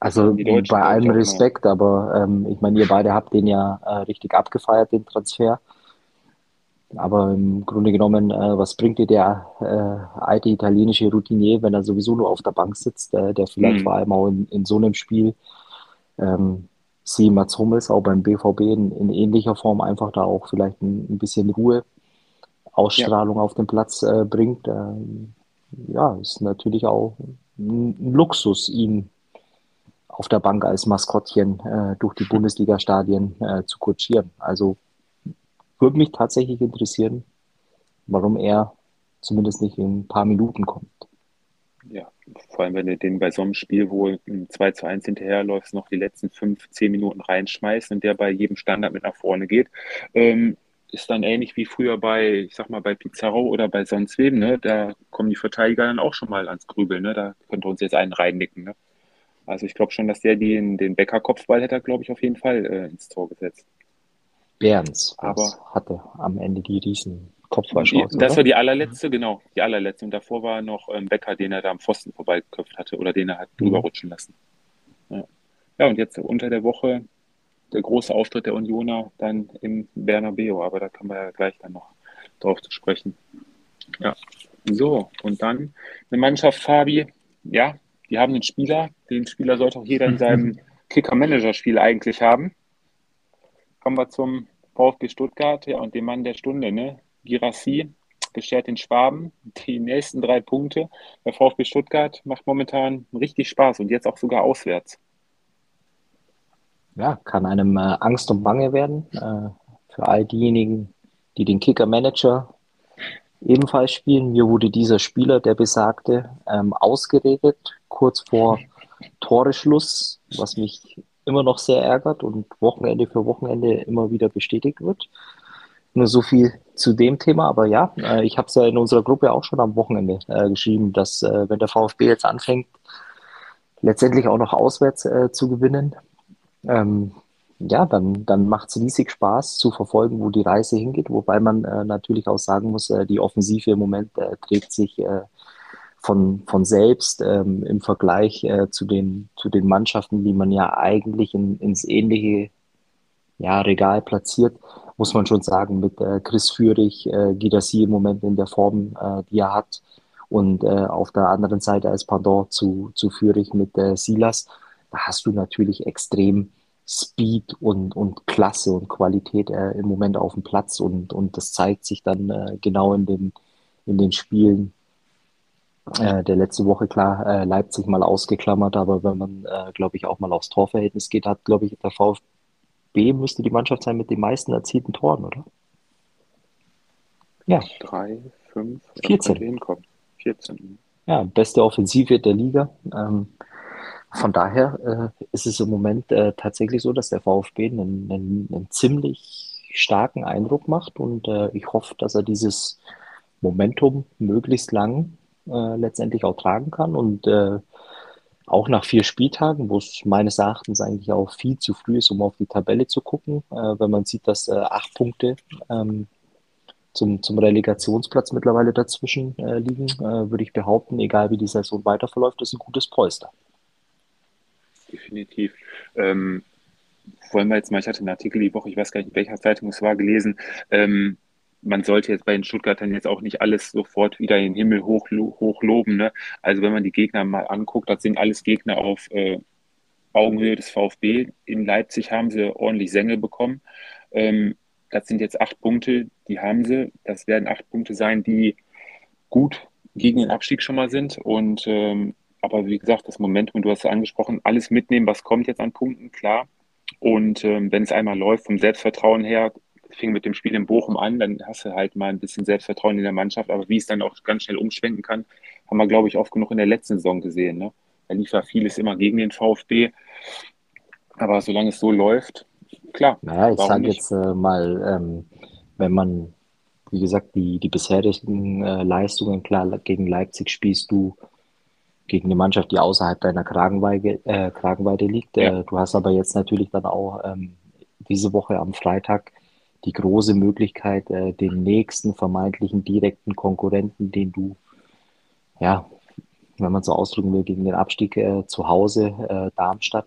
Also bei allem Respekt, aber ähm, ich meine, ihr beide habt den ja äh, richtig abgefeiert, den Transfer. Aber im Grunde genommen, äh, was bringt dir der äh, alte italienische Routinier, wenn er sowieso nur auf der Bank sitzt, äh, der vielleicht mhm. vor allem auch in, in so einem Spiel, ähm, sie Mats Hummels auch beim BVB in, in, ähnlicher Form einfach da auch vielleicht ein, ein bisschen Ruhe Ausstrahlung ja. auf den Platz äh, bringt. Ähm, ja, ist natürlich auch ein Luxus, ihn auf der Bank als Maskottchen äh, durch die Bundesliga-Stadien äh, zu kutschieren. Also würde mich tatsächlich interessieren, warum er zumindest nicht in ein paar Minuten kommt. Ja, vor allem, wenn du den bei so einem Spiel, wo ein 2 zu 1 hinterherläufst, noch die letzten fünf, zehn Minuten reinschmeißt und der bei jedem Standard mit nach vorne geht, ähm, ist dann ähnlich wie früher bei, ich sag mal, bei Pizarro oder bei sonst wem, ne? Da kommen die Verteidiger dann auch schon mal ans Grübeln, ne? Da könnte uns jetzt einen reinnicken, ne? Also ich glaube schon, dass der den, den Becker-Kopfball hätte, glaube ich, auf jeden Fall äh, ins Tor gesetzt. Berns Aber hatte am Ende die riesen Kopfballchance. Das oder? war die allerletzte, genau, die allerletzte. Und davor war noch ähm, Becker, den er da am Pfosten vorbeigeköpft hatte oder den er hat mhm. drüber rutschen lassen. Ja. ja, und jetzt unter der Woche der große Auftritt der Unioner dann im Bernabeu, aber da kommen wir ja gleich dann noch drauf zu sprechen. Ja, so, und dann eine Mannschaft, Fabi, ja, die haben einen Spieler, den Spieler sollte auch jeder in seinem Kicker-Manager-Spiel eigentlich haben. Kommen wir zum VfB Stuttgart, ja, und dem Mann der Stunde, ne? Girassi beschert den Schwaben die nächsten drei Punkte. Der VfB Stuttgart macht momentan richtig Spaß und jetzt auch sogar auswärts ja, kann einem äh, Angst und Bange werden. Äh, für all diejenigen, die den Kicker-Manager ebenfalls spielen. Mir wurde dieser Spieler, der besagte, ähm, ausgeredet, kurz vor Toreschluss, was mich immer noch sehr ärgert und Wochenende für Wochenende immer wieder bestätigt wird. Nur so viel zu dem Thema, aber ja, äh, ich habe es ja in unserer Gruppe auch schon am Wochenende äh, geschrieben, dass äh, wenn der VfB jetzt anfängt, letztendlich auch noch auswärts äh, zu gewinnen, ähm, ja, dann, dann macht es riesig Spaß zu verfolgen, wo die Reise hingeht, wobei man äh, natürlich auch sagen muss, äh, die Offensive im Moment äh, trägt sich äh, von, von selbst ähm, im Vergleich äh, zu, den, zu den Mannschaften, die man ja eigentlich in, ins ähnliche ja, Regal platziert, muss man schon sagen, mit äh, Chris Führig, äh, Gidassi im Moment in der Form, die er hat, und auf der anderen Seite als Pendant zu, zu Führig mit Silas da hast du natürlich extrem Speed und, und Klasse und Qualität äh, im Moment auf dem Platz und, und das zeigt sich dann äh, genau in den, in den Spielen äh, der letzte Woche klar äh, Leipzig mal ausgeklammert, aber wenn man, äh, glaube ich, auch mal aufs Torverhältnis geht, hat, glaube ich, der VfB müsste die Mannschaft sein mit den meisten erzielten Toren, oder? Ja. Drei, fünf, 14. 14. Ja, beste Offensive der Liga. Ähm, von daher äh, ist es im Moment äh, tatsächlich so, dass der VfB einen, einen, einen ziemlich starken Eindruck macht und äh, ich hoffe, dass er dieses Momentum möglichst lang äh, letztendlich auch tragen kann und äh, auch nach vier Spieltagen, wo es meines Erachtens eigentlich auch viel zu früh ist, um auf die Tabelle zu gucken, äh, wenn man sieht, dass acht Punkte ähm, zum, zum Relegationsplatz mittlerweile dazwischen liegen, würde ich behaupten, egal wie die Saison weiter verläuft, ist ein gutes Polster definitiv. Ähm, wollen wir jetzt mal, ich hatte einen Artikel die Woche, ich weiß gar nicht, in welcher Zeitung es war, gelesen. Ähm, man sollte jetzt bei den Stuttgartern jetzt auch nicht alles sofort wieder in den Himmel hoch, hochloben. Ne? Also wenn man die Gegner mal anguckt, das sind alles Gegner auf äh, Augenhöhe des VfB. In Leipzig haben sie ordentlich Sängel bekommen. Ähm, das sind jetzt acht Punkte, die haben sie. Das werden acht Punkte sein, die gut gegen den Abstieg schon mal sind. Und ähm, aber wie gesagt, das Momentum, du hast es angesprochen, alles mitnehmen, was kommt jetzt an Punkten, klar. Und ähm, wenn es einmal läuft, vom Selbstvertrauen her, fing mit dem Spiel in Bochum an, dann hast du halt mal ein bisschen Selbstvertrauen in der Mannschaft. Aber wie es dann auch ganz schnell umschwenken kann, haben wir, glaube ich, oft genug in der letzten Saison gesehen. Ne? Da lief ja vieles immer gegen den VfB. Aber solange es so läuft, klar. Naja, ich sage jetzt äh, mal, ähm, wenn man, wie gesagt, die, die bisherigen äh, Leistungen, klar, gegen Leipzig spielst du gegen eine Mannschaft, die außerhalb deiner Kragenweite, äh, Kragenweite liegt. Ja. Äh, du hast aber jetzt natürlich dann auch ähm, diese Woche am Freitag die große Möglichkeit, äh, den nächsten vermeintlichen direkten Konkurrenten, den du, ja, wenn man so ausdrücken will, gegen den Abstieg äh, zu Hause, äh, Darmstadt,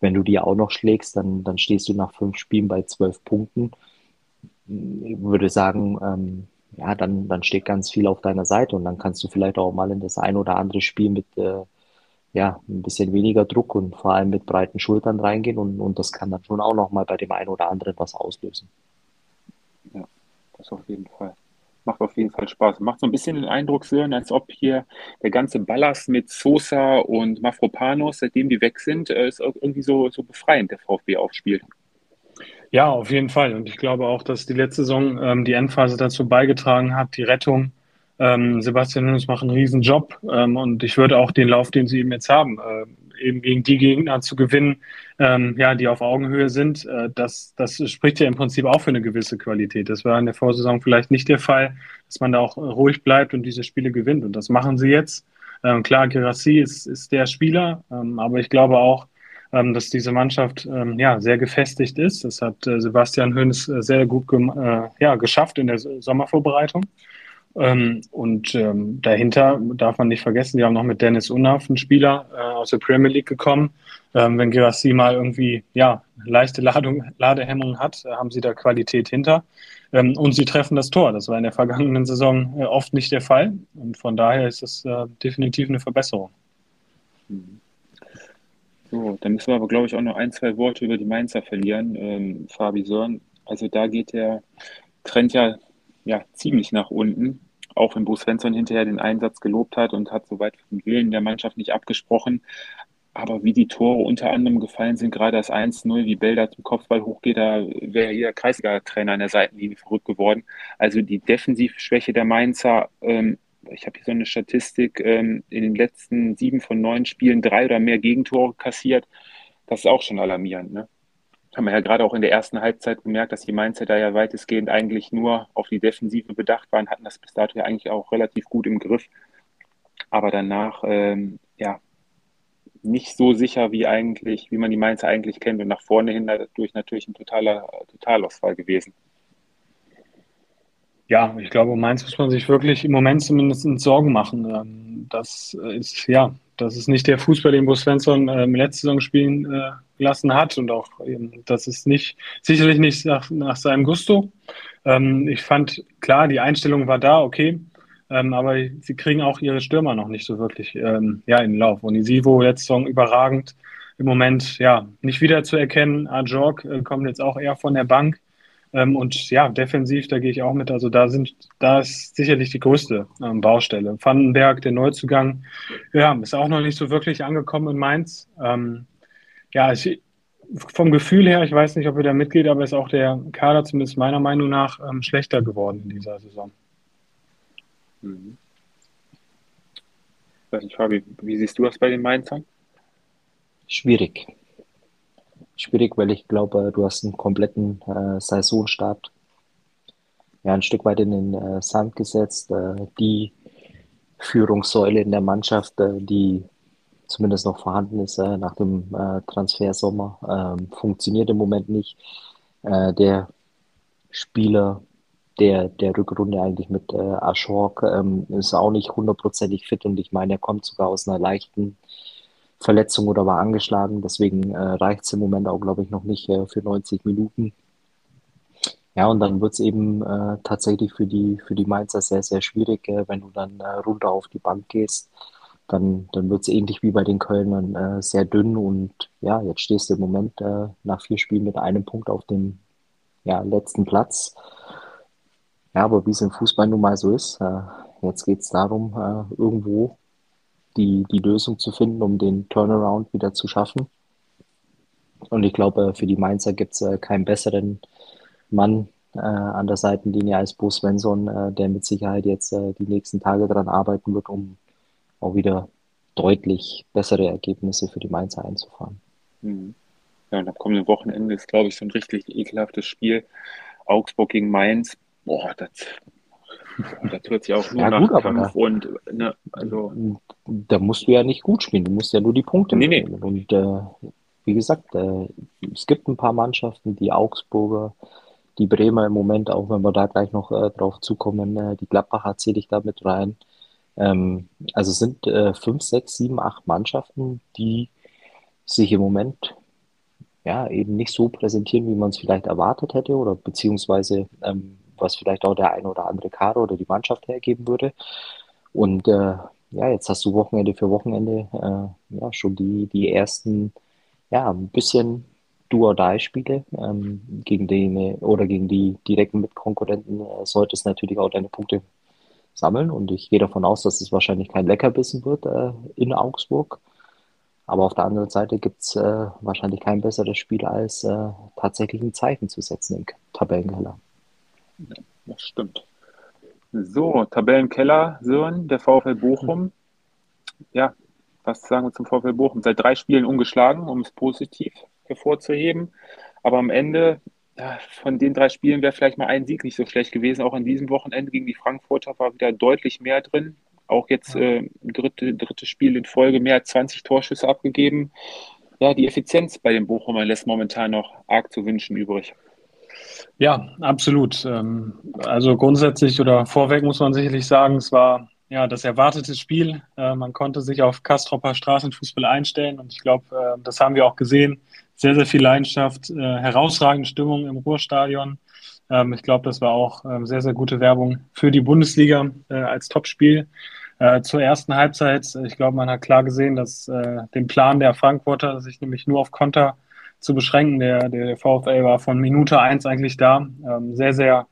wenn du die auch noch schlägst, dann, dann stehst du nach fünf Spielen bei zwölf Punkten. Ich würde sagen, ähm, ja, dann, dann steht ganz viel auf deiner Seite und dann kannst du vielleicht auch mal in das ein oder andere Spiel mit äh, ja, ein bisschen weniger Druck und vor allem mit breiten Schultern reingehen und, und das kann dann schon auch noch mal bei dem einen oder anderen was auslösen. Ja, das auf jeden Fall. macht auf jeden Fall Spaß. Macht so ein bisschen den Eindruck, Sören, als ob hier der ganze Ballast mit Sosa und Mafropanos, seitdem die weg sind, äh, ist irgendwie so, so befreiend, der VfB aufspielt. Ja, auf jeden Fall. Und ich glaube auch, dass die letzte Saison ähm, die Endphase dazu beigetragen hat, die Rettung. Ähm, Sebastian Hönes macht einen riesen Job ähm, und ich würde auch den Lauf, den sie eben jetzt haben, äh, eben gegen die Gegner zu gewinnen, ähm, ja, die auf Augenhöhe sind, äh, das, das spricht ja im Prinzip auch für eine gewisse Qualität. Das war in der Vorsaison vielleicht nicht der Fall, dass man da auch ruhig bleibt und diese Spiele gewinnt. Und das machen sie jetzt. Ähm, klar, Gerassi ist, ist der Spieler, ähm, aber ich glaube auch, dass diese Mannschaft ähm, ja, sehr gefestigt ist. Das hat äh, Sebastian Hönes äh, sehr gut äh, ja, geschafft in der Sommervorbereitung. Ähm, und ähm, dahinter darf man nicht vergessen, die haben noch mit Dennis Unhaff einen Spieler äh, aus der Premier League gekommen. Ähm, wenn Gerassi mal irgendwie ja, leichte Ladung, Ladehemmung hat, haben sie da Qualität hinter. Ähm, und sie treffen das Tor. Das war in der vergangenen Saison oft nicht der Fall. Und von daher ist es definitiv eine Verbesserung. So, dann müssen wir aber, glaube ich, auch noch ein, zwei Worte über die Mainzer verlieren. Ähm, Fabi Sören, also da geht der Trend ja ja, ziemlich nach unten. Auch wenn Bo Svensson hinterher den Einsatz gelobt hat und hat soweit vom Willen der Mannschaft nicht abgesprochen. Aber wie die Tore unter anderem gefallen sind, gerade das 1-0, wie Bell da zum Kopfball hochgeht, da wäre jeder Kreisliga-Trainer an der Seitenlinie verrückt geworden. Also die Defensivschwäche der Mainzer, ähm, ich habe hier so eine Statistik, ähm, in den letzten sieben von neun Spielen drei oder mehr Gegentore kassiert. Das ist auch schon alarmierend. Ne? haben wir ja gerade auch in der ersten Halbzeit gemerkt, dass die Mainzer da ja weitestgehend eigentlich nur auf die Defensive bedacht waren, hatten das bis dato ja eigentlich auch relativ gut im Griff. Aber danach, ähm, ja, nicht so sicher wie eigentlich, wie man die Mainzer eigentlich kennt und nach vorne hin dadurch natürlich ein totaler Totalausfall gewesen. Ja, ich glaube, Mainz muss man sich wirklich im Moment zumindest Sorgen machen. Ähm, das ist, ja, das ist nicht der Fußball, den Bo Svensson ähm, letzte Saison spielen äh, gelassen hat und auch eben, das ist nicht, sicherlich nicht nach, nach seinem Gusto. Ähm, ich fand, klar, die Einstellung war da, okay, ähm, aber sie kriegen auch ihre Stürmer noch nicht so wirklich ähm, ja, in den Lauf. Und Isivo letzte Saison überragend, im Moment ja nicht wiederzuerkennen. Ajorg äh, kommt jetzt auch eher von der Bank. Ähm, und ja, defensiv, da gehe ich auch mit. Also da sind, da ist sicherlich die größte ähm, Baustelle. Vandenberg, der Neuzugang, ja, ist auch noch nicht so wirklich angekommen in Mainz. Ähm, ja, ich, vom Gefühl her, ich weiß nicht, ob er da mitgeht, aber ist auch der Kader zumindest meiner Meinung nach ähm, schlechter geworden in dieser Saison. Mhm. weiß nicht, Fabi, wie siehst du das bei den Mainzern? Schwierig schwierig, weil ich glaube, du hast einen kompletten äh, Saisonstart ja, ein Stück weit in den äh, Sand gesetzt. Äh, die Führungssäule in der Mannschaft, äh, die zumindest noch vorhanden ist äh, nach dem äh, Transfersommer, ähm, funktioniert im Moment nicht. Äh, der Spieler der, der Rückrunde eigentlich mit äh, Ashok ähm, ist auch nicht hundertprozentig fit und ich meine, er kommt sogar aus einer leichten Verletzung oder war angeschlagen. Deswegen äh, reicht es im Moment auch, glaube ich, noch nicht äh, für 90 Minuten. Ja, und dann wird es eben äh, tatsächlich für die, für die Mainzer sehr, sehr schwierig, äh, wenn du dann äh, runter auf die Bank gehst. Dann, dann wird es ähnlich wie bei den Kölnern äh, sehr dünn und ja, jetzt stehst du im Moment äh, nach vier Spielen mit einem Punkt auf dem ja, letzten Platz. Ja, aber wie es im Fußball nun mal so ist, äh, jetzt geht es darum, äh, irgendwo die, die Lösung zu finden, um den Turnaround wieder zu schaffen. Und ich glaube, für die Mainzer gibt es äh, keinen besseren Mann äh, an der Seitenlinie als Bo Svensson, äh, der mit Sicherheit jetzt die nächsten Tage daran arbeiten wird, um auch wieder deutlich bessere Ergebnisse für die Mainzer einzufahren. Mhm. Ja, und am kommenden Wochenende ist, glaube ich, so ein richtig ekelhaftes Spiel. Augsburg gegen Mainz. Boah, das das hört sich auch nur ja, nach gut, Kampf und ne, also. Da musst du ja nicht gut spielen, du musst ja nur die Punkte nee, nee. Und äh, wie gesagt, äh, es gibt ein paar Mannschaften, die Augsburger, die Bremer im Moment, auch wenn wir da gleich noch äh, drauf zukommen, äh, die Gladbacher zähle ich da mit rein. Ähm, also es sind äh, fünf, sechs, sieben, acht Mannschaften, die sich im Moment ja eben nicht so präsentieren, wie man es vielleicht erwartet hätte oder beziehungsweise ähm, was vielleicht auch der eine oder andere Kader oder die Mannschaft hergeben würde. Und äh, ja, jetzt hast du Wochenende für Wochenende äh, ja schon die, die ersten, ja, ein bisschen Do-or-Die-Spiele ähm, gegen die oder gegen die direkten Mitkonkurrenten äh, solltest natürlich auch deine Punkte sammeln und ich gehe davon aus, dass es wahrscheinlich kein Leckerbissen wird äh, in Augsburg. Aber auf der anderen Seite gibt es äh, wahrscheinlich kein besseres Spiel, als äh, tatsächlich ein Zeichen zu setzen im Tabellenkeller. Ja, das stimmt. So, Tabellenkeller, Sören, der VfL Bochum. Ja, was sagen wir zum VfL Bochum? Seit drei Spielen ungeschlagen, um es positiv hervorzuheben. Aber am Ende ja, von den drei Spielen wäre vielleicht mal ein Sieg nicht so schlecht gewesen. Auch an diesem Wochenende gegen die Frankfurter war wieder deutlich mehr drin. Auch jetzt äh, dritte, dritte Spiel in Folge mehr als 20 Torschüsse abgegeben. Ja, die Effizienz bei den Bochumern lässt momentan noch arg zu wünschen übrig. Ja, absolut. Ähm, also grundsätzlich oder vorweg muss man sicherlich sagen, es war ja das erwartete Spiel. Äh, man konnte sich auf Kastropper Straßenfußball einstellen und ich glaube, äh, das haben wir auch gesehen. Sehr, sehr viel Leidenschaft, äh, herausragende Stimmung im Ruhrstadion. Ähm, ich glaube, das war auch ähm, sehr, sehr gute Werbung für die Bundesliga als Topspiel. zur ersten Halbzeit, ich glaube, man hat klar gesehen, dass den Plan der Frankfurter sich nämlich nur auf Konter zu beschränken. Der, der VfL war von Minute eins eigentlich da. Ähm, sehr, sehr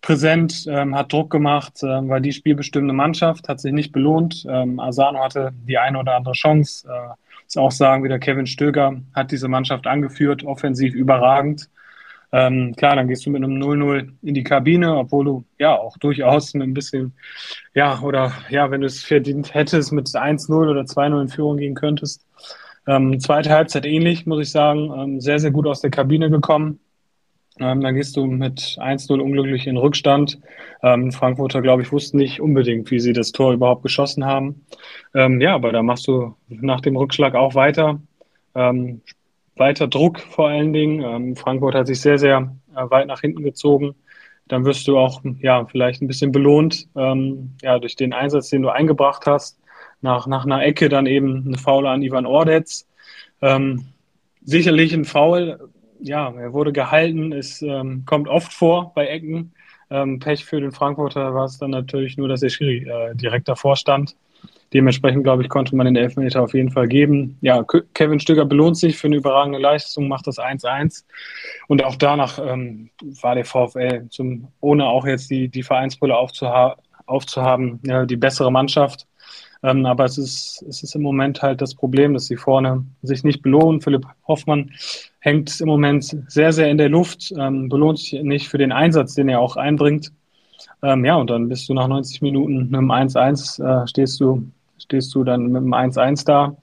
präsent, ähm, hat Druck gemacht, ähm, war die spielbestimmende Mannschaft, hat sich nicht belohnt. Ähm, Asano hatte die eine oder andere Chance. Äh, muss auch sagen, wieder Kevin Stöger hat diese Mannschaft angeführt, offensiv überragend. Ähm, klar, dann gehst du mit einem 0-0 in die Kabine, obwohl du ja auch durchaus mit ein bisschen, ja, oder ja, wenn du es verdient hättest, mit 1-0 oder 2-0 in Führung gehen könntest. Ähm, zweite Halbzeit ähnlich, muss ich sagen. Ähm, sehr, sehr gut aus der Kabine gekommen. Ähm, dann gehst du mit 1-0 unglücklich in Rückstand. Ähm, Frankfurter, glaube ich, wussten nicht unbedingt, wie sie das Tor überhaupt geschossen haben. Ähm, ja, aber da machst du nach dem Rückschlag auch weiter. Ähm, weiter Druck vor allen Dingen. Ähm, Frankfurt hat sich sehr, sehr äh, weit nach hinten gezogen. Dann wirst du auch ja, vielleicht ein bisschen belohnt ähm, ja, durch den Einsatz, den du eingebracht hast nach, nach einer Ecke dann eben eine Foul an Ivan Ordetz. Ähm, sicherlich ein Foul, ja, er wurde gehalten, es ähm, kommt oft vor bei Ecken. Ähm, Pech für den Frankfurter war es dann natürlich nur, dass der Schiri äh, direkt davor stand. Dementsprechend, glaube ich, konnte man den Elfmeter auf jeden Fall geben. Ja, Kevin Stöger belohnt sich für eine überragende Leistung, macht das 1-1. Und auch danach ähm, war der VfL, zum, ohne auch jetzt die, die Vereinsbrille aufzuha aufzuhaben, ja, die bessere Mannschaft. Ähm, aber es ist, es ist im Moment halt das Problem, dass sie vorne sich nicht belohnen. Philipp Hoffmann hängt im Moment sehr, sehr in der Luft, ähm, belohnt sich nicht für den Einsatz, den er auch einbringt. Ähm, ja, und dann bist du nach 90 Minuten mit einem 1-1, äh, stehst du, stehst du dann mit einem 1-1 da.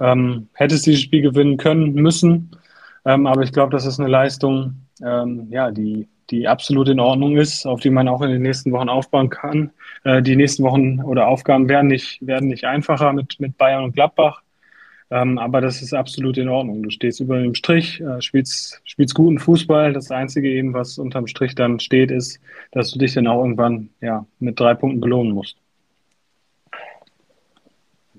Ähm, hättest dieses Spiel gewinnen können, müssen. Ähm, aber ich glaube, das ist eine Leistung, ähm, ja, die, die absolut in Ordnung ist, auf die man auch in den nächsten Wochen aufbauen kann. Äh, die nächsten Wochen oder Aufgaben werden nicht, werden nicht einfacher mit, mit Bayern und Gladbach. Ähm, aber das ist absolut in Ordnung. Du stehst über dem Strich, äh, spielst, spielst guten Fußball. Das Einzige eben, was unterm Strich dann steht, ist, dass du dich dann auch irgendwann ja, mit drei Punkten belohnen musst.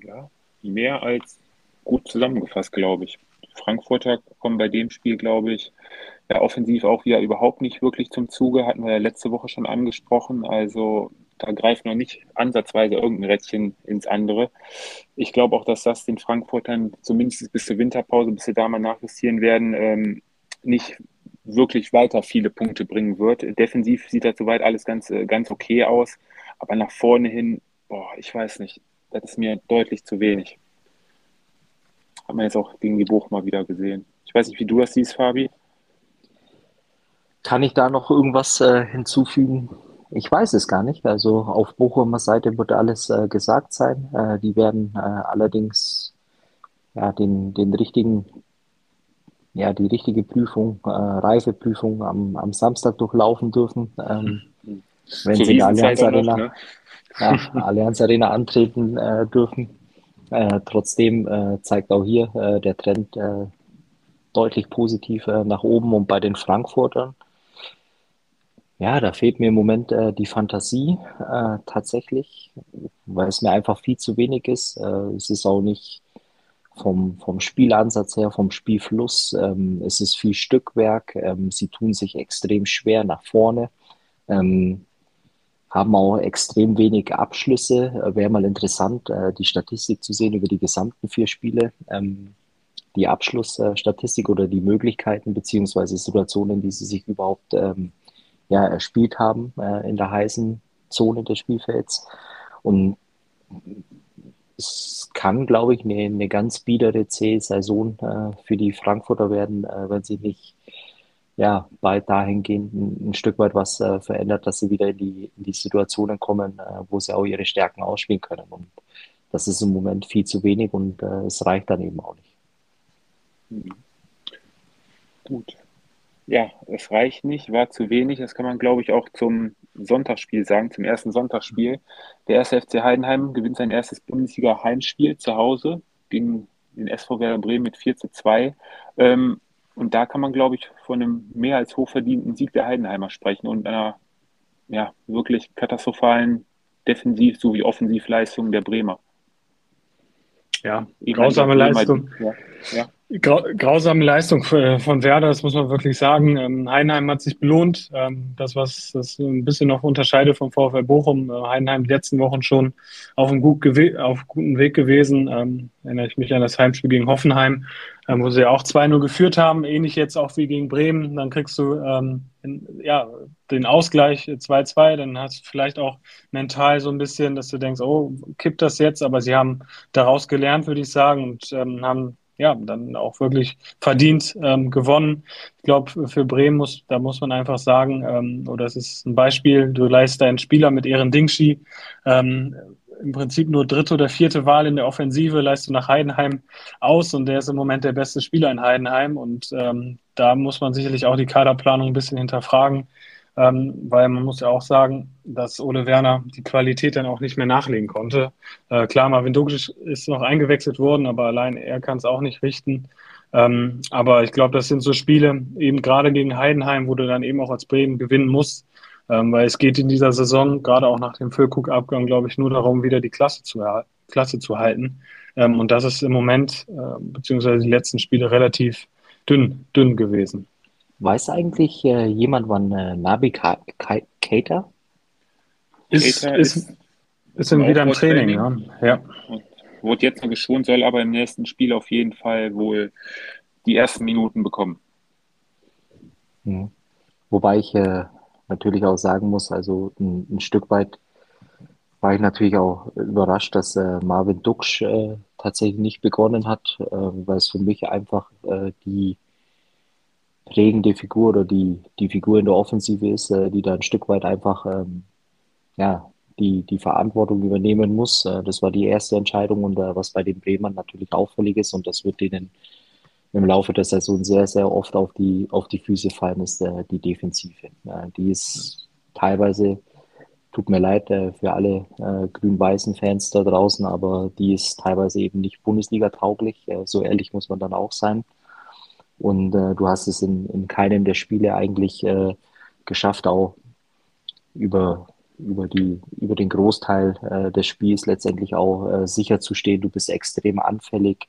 Ja, mehr als gut zusammengefasst, glaube ich. Frankfurter kommen bei dem Spiel, glaube ich, ja, offensiv auch wieder überhaupt nicht wirklich zum Zuge, hatten wir ja letzte Woche schon angesprochen. Also da greift noch nicht ansatzweise irgendein Rädchen ins andere. Ich glaube auch, dass das den Frankfurtern zumindest bis zur Winterpause, bis sie da mal nachjustieren werden, ähm, nicht wirklich weiter viele Punkte bringen wird. Defensiv sieht das soweit alles ganz, äh, ganz okay aus, aber nach vorne hin, boah, ich weiß nicht, das ist mir deutlich zu wenig. Hat man jetzt auch gegen die Buch mal wieder gesehen. Ich weiß nicht, wie du das siehst, Fabi. Kann ich da noch irgendwas äh, hinzufügen? Ich weiß es gar nicht. Also auf Bochumer Seite wird alles äh, gesagt sein. Äh, die werden äh, allerdings ja, den, den richtigen, ja, die richtige Prüfung, äh, Reifeprüfung am, am Samstag durchlaufen dürfen. Ähm, wenn so sie in der Allianz Arena, noch, ne? ja, Allianz Arena antreten äh, dürfen. Trotzdem zeigt auch hier der Trend deutlich positiv nach oben und bei den Frankfurtern ja, da fehlt mir im Moment äh, die Fantasie äh, tatsächlich, weil es mir einfach viel zu wenig ist. Äh, es ist auch nicht vom, vom Spielansatz her, vom Spielfluss. Ähm, es ist viel Stückwerk. Ähm, sie tun sich extrem schwer nach vorne. Ähm, haben auch extrem wenig Abschlüsse. Äh, Wäre mal interessant, äh, die Statistik zu sehen über die gesamten vier Spiele. Ähm, die Abschlussstatistik oder die Möglichkeiten beziehungsweise Situationen, die sie sich überhaupt ähm, ja, erspielt haben äh, in der heißen Zone des Spielfelds. Und es kann, glaube ich, eine, eine ganz biedere C-Saison äh, für die Frankfurter werden, äh, wenn sie nicht ja, bald dahingehend ein, ein Stück weit was äh, verändert, dass sie wieder in die, in die Situationen kommen, äh, wo sie auch ihre Stärken ausspielen können. Und das ist im Moment viel zu wenig und äh, es reicht dann eben auch nicht. Mhm. Gut. Ja, es reicht nicht, war zu wenig. Das kann man, glaube ich, auch zum Sonntagsspiel sagen, zum ersten Sonntagsspiel. Der erste FC Heidenheim gewinnt sein erstes Bundesliga-Heimspiel zu Hause gegen den SV Werder Bremen mit 4 zu 2. Ähm, und da kann man, glaube ich, von einem mehr als hochverdienten Sieg der Heidenheimer sprechen und einer ja, wirklich katastrophalen Defensiv- sowie Offensivleistung der Bremer. Ja, grausame Leistung. Ja, ja. Grausame Leistung von Werder, das muss man wirklich sagen. Ähm, Heidenheim hat sich belohnt. Ähm, das, was das ein bisschen noch unterscheidet vom VfL Bochum. Äh, Heidenheim die letzten Wochen schon auf einem gut auf guten Weg gewesen. Ähm, erinnere ich mich an das Heimspiel gegen Hoffenheim, wo sie auch 2-0 geführt haben. Ähnlich jetzt auch wie gegen Bremen. Dann kriegst du ja, den Ausgleich 2-2. Dann hast du vielleicht auch mental so ein bisschen, dass du denkst, oh, kippt das jetzt? Aber sie haben daraus gelernt, würde ich sagen, und haben ja, dann auch wirklich verdient ähm, gewonnen. Ich glaube, für Bremen muss, da muss man einfach sagen, ähm, oder es ist ein Beispiel, du leistest einen Spieler mit Ehren Dingshi, ähm, im Prinzip nur dritte oder vierte Wahl in der Offensive, leist du nach Heidenheim aus und der ist im Moment der beste Spieler in Heidenheim und ähm, da muss man sicherlich auch die Kaderplanung ein bisschen hinterfragen ähm, weil man muss ja auch sagen, dass Ole Werner die Qualität dann auch nicht mehr nachlegen konnte. Äh, klar, Marvin Dugic ist noch eingewechselt worden, aber allein er kann es auch nicht richten. Ähm, aber ich glaube, das sind so Spiele, eben gerade gegen Heidenheim, wo du dann eben auch als Bremen gewinnen musst, ähm, weil es geht in dieser Saison, gerade auch nach dem Füllkrug-Abgang, glaube ich, nur darum, wieder die Klasse zu, Klasse zu halten. Ähm, und das ist im Moment, äh, beziehungsweise die letzten Spiele, relativ dünn, dünn gewesen. Weiß eigentlich äh, jemand, wann äh, Nabi Keita? Ist, ist, ist, ist wieder im Training, Training. Ja. ja. wurde jetzt noch geschont, soll aber im nächsten Spiel auf jeden Fall wohl die ersten Minuten bekommen. Mhm. Wobei ich äh, natürlich auch sagen muss, also ein, ein, Stück weit war ich natürlich auch überrascht, dass äh, Marvin Duksch äh, tatsächlich nicht begonnen hat, äh, weil es für mich einfach äh, die prägende Figur oder die, die Figur in der Offensive ist, äh, die da ein Stück weit einfach ähm, ja, die, die Verantwortung übernehmen muss. Äh, das war die erste Entscheidung und äh, was bei den Bremern natürlich auffällig ist und das wird denen im Laufe der Saison sehr, sehr oft auf die, auf die Füße fallen, ist äh, die Defensive. Äh, die ist teilweise, tut mir leid äh, für alle grün-weißen Fans da draußen, aber die ist teilweise eben nicht Bundesliga-tauglich. So ehrlich muss man dann auch sein. Und äh, du hast es in, in keinem der Spiele eigentlich äh, geschafft, auch über, über, die, über den Großteil äh, des Spiels letztendlich auch äh, sicher zu stehen. Du bist extrem anfällig,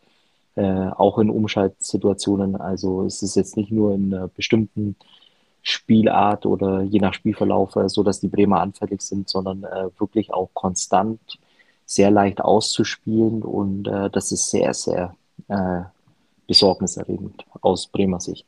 äh, auch in Umschaltsituationen. Also es ist jetzt nicht nur in bestimmten Spielart oder je nach Spielverlauf äh, so, dass die Bremer anfällig sind, sondern äh, wirklich auch konstant sehr leicht auszuspielen und äh, das ist sehr, sehr äh, besorgniserregend aus Bremer Sicht.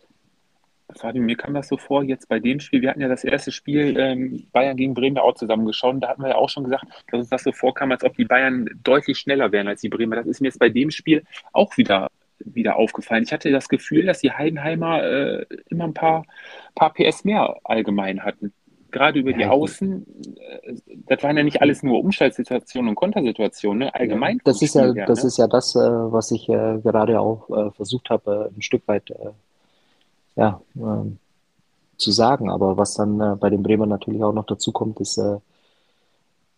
Fabi, mir kam das so vor, jetzt bei dem Spiel, wir hatten ja das erste Spiel ähm, Bayern gegen Bremen auch zusammengeschaut. Da hatten wir ja auch schon gesagt, dass uns das so vorkam, als ob die Bayern deutlich schneller wären als die Bremer. Das ist mir jetzt bei dem Spiel auch wieder, wieder aufgefallen. Ich hatte das Gefühl, dass die Heidenheimer äh, immer ein paar, paar PS mehr allgemein hatten gerade über die Außen, äh, das waren ja nicht alles nur Umschaltsituationen und Kontersituationen, ne? allgemein. Ja, das ist ja, her, das ne? ist ja das, äh, was ich äh, gerade auch versucht habe, ein Stück weit ja, ähm, zu sagen. Aber was dann bei den Bremer natürlich auch noch dazu kommt, ist,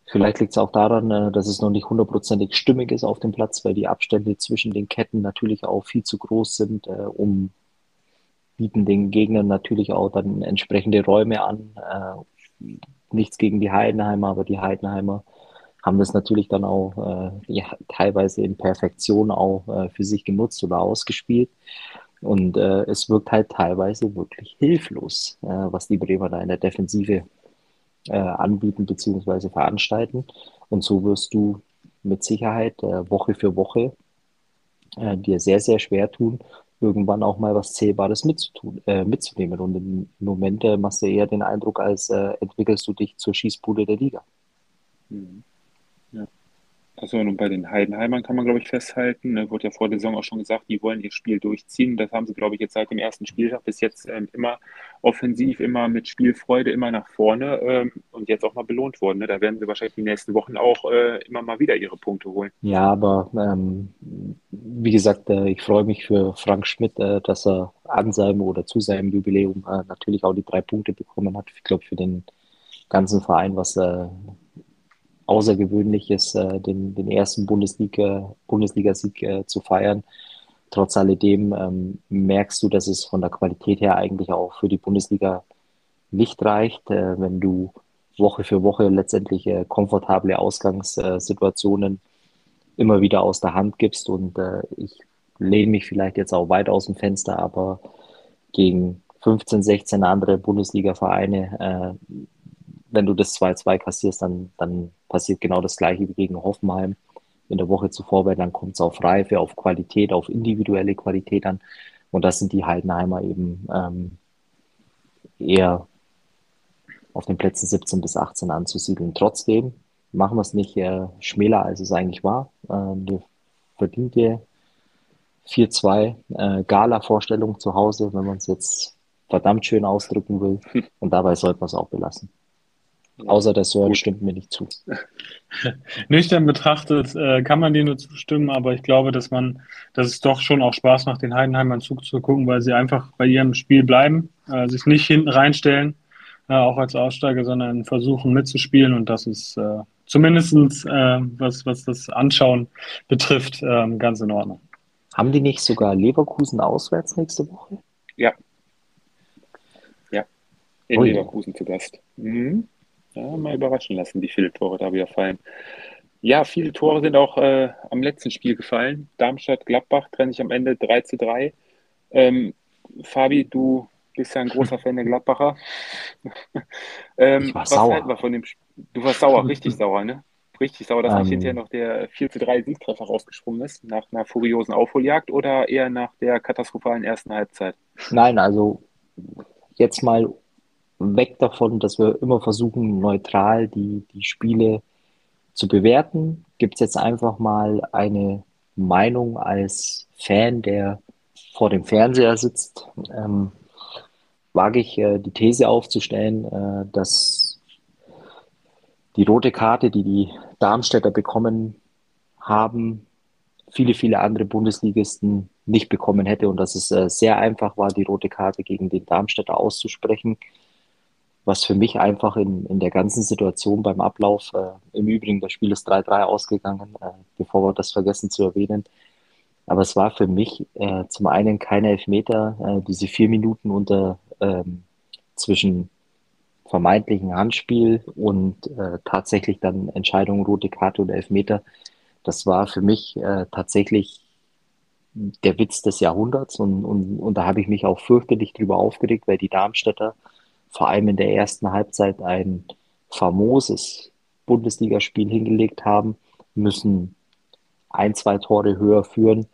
vielleicht liegt es auch daran, dass es noch nicht hundertprozentig stimmig ist auf dem Platz, weil die Abstände zwischen den Ketten natürlich auch viel zu groß sind, um bieten den Gegnern natürlich auch dann entsprechende Räume an. Äh, nichts gegen die Heidenheimer, aber die Heidenheimer haben das natürlich dann auch äh, ja, teilweise in Perfektion auch äh, für sich genutzt oder ausgespielt. Und äh, es wirkt halt teilweise wirklich hilflos, äh, was die Bremer da in der Defensive äh, anbieten bzw. veranstalten. Und so wirst du mit Sicherheit Woche für Woche äh, dir sehr, sehr schwer tun, irgendwann auch mal was Zählbares mitzutun, äh, mitzunehmen. Und im Moment äh, machst du eher den Eindruck, als äh, entwickelst du dich zur Schießbude der Liga. Mhm. Also und bei den Heidenheimern kann man, glaube ich, festhalten, ne, wurde ja vor der Saison auch schon gesagt, die wollen ihr Spiel durchziehen. Das haben sie, glaube ich, jetzt seit dem ersten Spieltag bis jetzt ähm, immer offensiv, immer mit Spielfreude, immer nach vorne ähm, und jetzt auch mal belohnt worden. Ne? Da werden sie wahrscheinlich die nächsten Wochen auch äh, immer mal wieder ihre Punkte holen. Ja, aber ähm, wie gesagt, äh, ich freue mich für Frank Schmidt, äh, dass er an seinem oder zu seinem Jubiläum äh, natürlich auch die drei Punkte bekommen hat. Ich glaube, für den ganzen Verein, was äh, Außergewöhnliches, äh, den, den ersten Bundesliga, Bundesligasieg äh, zu feiern. Trotz alledem ähm, merkst du, dass es von der Qualität her eigentlich auch für die Bundesliga nicht reicht, äh, wenn du Woche für Woche letztendlich äh, komfortable Ausgangssituationen immer wieder aus der Hand gibst. Und äh, ich lehne mich vielleicht jetzt auch weit aus dem Fenster, aber gegen 15, 16 andere Bundesliga-Vereine äh, wenn du das 2-2 kassierst, dann, dann passiert genau das Gleiche wie gegen Hoffenheim in der Woche zuvor, weil dann kommt es auf Reife, auf Qualität, auf individuelle Qualität an. Und das sind die Heidenheimer eben ähm, eher auf den Plätzen 17 bis 18 anzusiedeln. Trotzdem machen wir es nicht äh, schmäler, als es eigentlich war. Ähm, wir verdiente 4-2 äh, Gala-Vorstellung zu Hause, wenn man es jetzt verdammt schön ausdrücken will. Und dabei sollte man es auch belassen. Außer der Sören Gut. stimmt mir nicht zu. Nüchtern betrachtet äh, kann man dir nur zustimmen, aber ich glaube, dass man, dass es doch schon auch Spaß macht, den Heidenheimern zuzugucken, weil sie einfach bei ihrem Spiel bleiben, äh, sich nicht hinten reinstellen, äh, auch als Aussteiger, sondern versuchen mitzuspielen und das ist äh, zumindest äh, was, was das Anschauen betrifft, äh, ganz in Ordnung. Haben die nicht sogar Leverkusen auswärts nächste Woche? Ja. Ja. In Ui. Leverkusen zu Gast. Mhm. Ja, mal überraschen lassen, wie viele Tore da wieder fallen. Ja, viele Tore sind auch äh, am letzten Spiel gefallen. Darmstadt-Gladbach trennen sich am Ende 3 zu 3. Ähm, Fabi, du bist ja ein großer Fan der Gladbacher. ähm, ich war sauer. Wir von dem du warst sauer, richtig sauer, ne? Richtig sauer, dass ähm, nicht hinterher noch der 4 zu 3 Siegtreffer rausgesprungen ist, nach einer furiosen Aufholjagd oder eher nach der katastrophalen ersten Halbzeit? Nein, also jetzt mal weg davon, dass wir immer versuchen, neutral die, die Spiele zu bewerten. Gibt es jetzt einfach mal eine Meinung als Fan, der vor dem Fernseher sitzt, ähm, wage ich äh, die These aufzustellen, äh, dass die rote Karte, die die Darmstädter bekommen haben, viele, viele andere Bundesligisten nicht bekommen hätte und dass es äh, sehr einfach war, die rote Karte gegen den Darmstädter auszusprechen was für mich einfach in, in der ganzen Situation beim Ablauf, äh, im Übrigen, das Spiel ist 3-3 ausgegangen, äh, bevor wir das vergessen zu erwähnen. Aber es war für mich äh, zum einen keine Elfmeter, äh, diese vier Minuten unter ähm, zwischen vermeintlichen Handspiel und äh, tatsächlich dann Entscheidung rote Karte und Elfmeter. Das war für mich äh, tatsächlich der Witz des Jahrhunderts und, und, und da habe ich mich auch fürchterlich drüber aufgeregt, weil die Darmstädter vor allem in der ersten Halbzeit ein famoses Bundesligaspiel hingelegt haben, müssen ein, zwei Tore höher führen,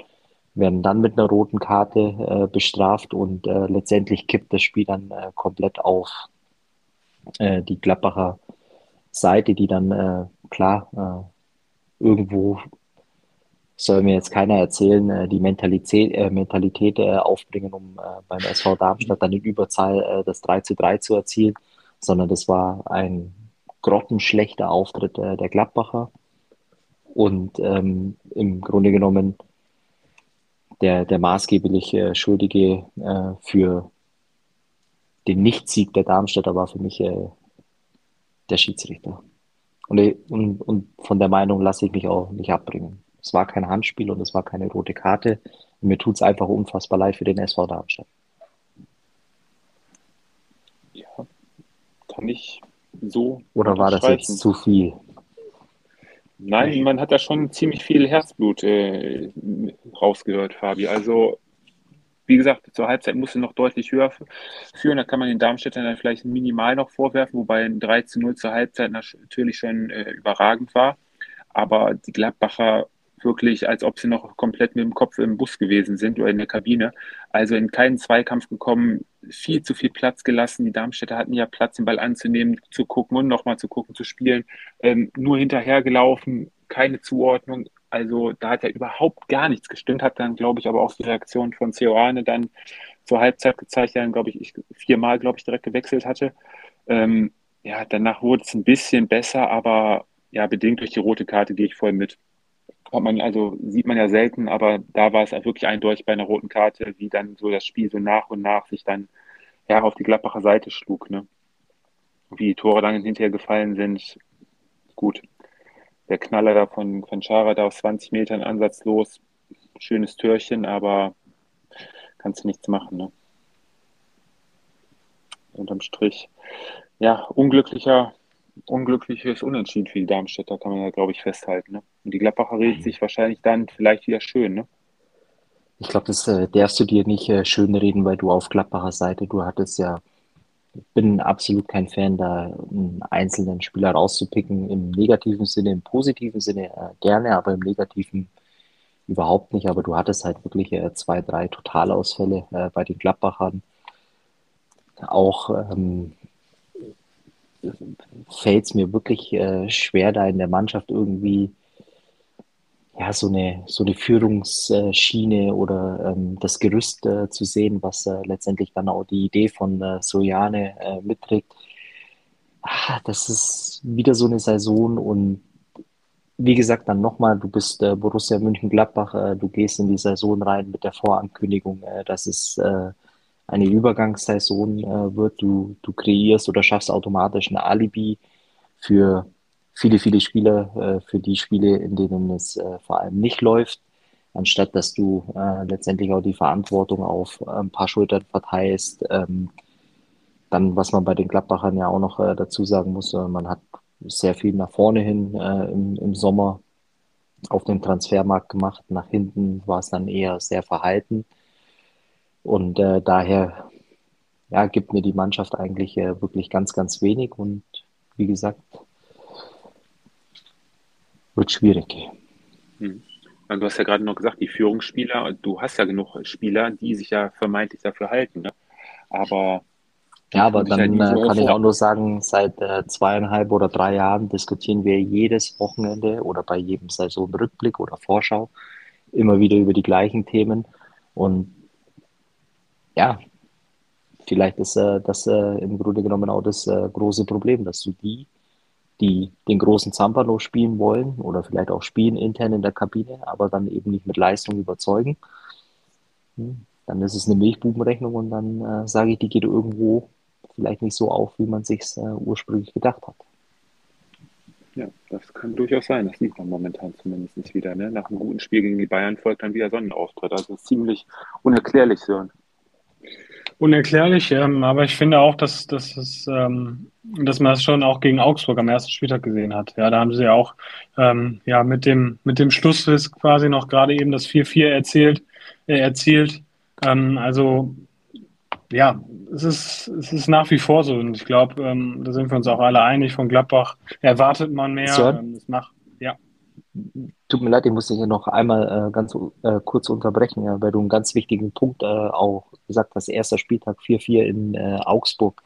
werden dann mit einer roten Karte äh, bestraft und äh, letztendlich kippt das Spiel dann äh, komplett auf äh, die Gladbacher Seite, die dann äh, klar äh, irgendwo soll mir jetzt keiner erzählen, äh, die Mentalität, äh, Mentalität äh, aufbringen, um äh, beim SV Darmstadt dann in Überzahl äh, das 3 zu 3 zu erzielen, sondern das war ein grottenschlechter Auftritt äh, der Gladbacher und ähm, im Grunde genommen der, der maßgeblich Schuldige für den Nichtsieg der Darmstädter war für mich der Schiedsrichter. Und, und, und von der Meinung lasse ich mich auch nicht abbringen. Es war kein Handspiel und es war keine rote Karte. Und mir tut es einfach unfassbar leid für den SV Darmstadt. Ja, kann ich so. Oder war das jetzt zu viel? Nein, man hat da schon ziemlich viel Herzblut äh, rausgehört, Fabi. Also, wie gesagt, zur Halbzeit musste noch deutlich höher führen. Da kann man den Darmstädtern dann vielleicht minimal noch vorwerfen, wobei ein 3 zu 0 zur Halbzeit natürlich schon äh, überragend war. Aber die Gladbacher wirklich, als ob sie noch komplett mit dem Kopf im Bus gewesen sind oder in der Kabine. Also in keinen Zweikampf gekommen, viel zu viel Platz gelassen. Die Darmstädter hatten ja Platz, den Ball anzunehmen, zu gucken und nochmal zu gucken, zu spielen. Ähm, nur hinterhergelaufen, keine Zuordnung. Also da hat ja überhaupt gar nichts gestimmt, hat dann, glaube ich, aber auch die Reaktion von Ceoane dann zur Halbzeit gezeigt, der dann, glaube ich, ich viermal, glaube ich, direkt gewechselt hatte. Ähm, ja, danach wurde es ein bisschen besser, aber ja, bedingt durch die rote Karte gehe ich voll mit. Hat man, also sieht man ja selten, aber da war es halt wirklich eindeutig bei einer roten Karte, wie dann so das Spiel so nach und nach sich dann ja auf die Gladbacher Seite schlug, ne? Wie die Tore dann hinterher gefallen sind. Gut. Der Knaller da von, von Chara da auf 20 Metern ansatzlos. Schönes Türchen, aber kannst du nichts machen, ne? Unterm Strich. Ja, unglücklicher unglückliches Unentschieden für die Darmstädter, kann man ja, glaube ich, festhalten. Ne? Und die Gladbacher redet sich wahrscheinlich dann vielleicht wieder schön. Ne? Ich glaube, das äh, darfst du dir nicht äh, schön reden, weil du auf Gladbacher Seite, du hattest ja, ich bin absolut kein Fan, da einen einzelnen Spieler rauszupicken, im negativen Sinne, im positiven Sinne äh, gerne, aber im negativen überhaupt nicht. Aber du hattest halt wirklich äh, zwei, drei Totalausfälle äh, bei den Gladbachern. Auch ähm, fällt es mir wirklich äh, schwer, da in der Mannschaft irgendwie ja, so eine, so eine Führungsschiene oder ähm, das Gerüst äh, zu sehen, was äh, letztendlich dann auch die Idee von äh, Sojane äh, mitträgt. Ah, das ist wieder so eine Saison und wie gesagt, dann nochmal, du bist äh, Borussia München-Gladbach, äh, du gehst in die Saison rein mit der Vorankündigung, äh, dass es eine Übergangssaison äh, wird. Du, du kreierst oder schaffst automatisch ein Alibi für viele, viele Spieler, äh, für die Spiele, in denen es äh, vor allem nicht läuft, anstatt dass du äh, letztendlich auch die Verantwortung auf ein paar Schultern verteilst. Ähm, dann, was man bei den Gladbachern ja auch noch äh, dazu sagen muss, äh, man hat sehr viel nach vorne hin im, im Sommer auf dem Transfermarkt gemacht. Nach hinten war es dann eher sehr verhalten. Und äh, daher ja, gibt mir die Mannschaft eigentlich äh, wirklich ganz, ganz wenig. Und wie gesagt, wird schwierig. Hm. Du hast ja gerade noch gesagt, die Führungsspieler, du hast ja genug Spieler, die sich ja vermeintlich dafür halten. Ne? Aber ja, aber dann ja äh, kann ich auch nur sagen, seit äh, zweieinhalb oder drei Jahren diskutieren wir jedes Wochenende oder bei jedem Saisonrückblick oder Vorschau immer wieder über die gleichen Themen. Und ja, vielleicht ist äh, das äh, im Grunde genommen auch das äh, große Problem, dass du die, die den großen Zampano spielen wollen oder vielleicht auch spielen intern in der Kabine, aber dann eben nicht mit Leistung überzeugen. Hm, dann ist es eine Milchbubenrechnung und dann äh, sage ich, die geht irgendwo vielleicht nicht so auf, wie man sich äh, ursprünglich gedacht hat. Ja, das kann durchaus sein. Das sieht man momentan zumindest wieder. Ne? Nach einem guten Spiel gegen die Bayern folgt dann wieder Sonnenauftritt. Also ziemlich unerklärlich so unerklärlich, ähm, aber ich finde auch, dass, dass, es, ähm, dass man das schon auch gegen Augsburg am ersten Spieltag gesehen hat. Ja, da haben sie ja auch ähm, ja, mit dem, mit dem Schlussriss quasi noch gerade eben das 4-4 erzählt, äh, erzielt. Ähm, also ja, es ist, es ist nach wie vor so und ich glaube, ähm, da sind wir uns auch alle einig, von Gladbach erwartet man mehr. Ähm, das macht. Tut mir leid, ich muss dich hier noch einmal äh, ganz äh, kurz unterbrechen, ja, weil du einen ganz wichtigen Punkt äh, auch gesagt hast. Erster Spieltag 4-4 in äh, Augsburg.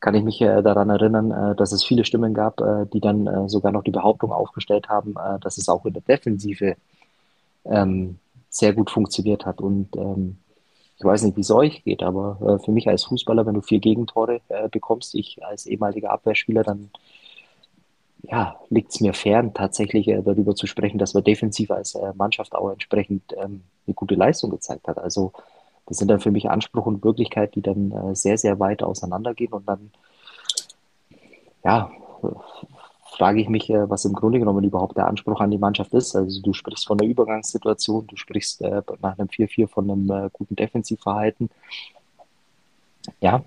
Kann ich mich äh, daran erinnern, äh, dass es viele Stimmen gab, die dann sogar noch die Behauptung aufgestellt haben, dass es auch in der Defensive ähm, sehr gut funktioniert hat. Und ähm, ich weiß nicht, wie es euch geht, aber für mich als Fußballer, wenn du vier Gegentore bekommst, ich als ehemaliger Abwehrspieler, dann ja, liegt es mir fern, tatsächlich äh, darüber zu sprechen, dass wir defensiv als äh, Mannschaft auch entsprechend ähm, eine gute Leistung gezeigt hat. Also das sind dann für mich Anspruch und Wirklichkeit, die dann äh, sehr, sehr weit auseinandergehen. Und dann, ja, frage ich mich, äh, was im Grunde genommen überhaupt der Anspruch an die Mannschaft ist. Also du sprichst von der Übergangssituation, du sprichst äh, nach einem 4-4 von einem äh, guten Defensivverhalten. Ja,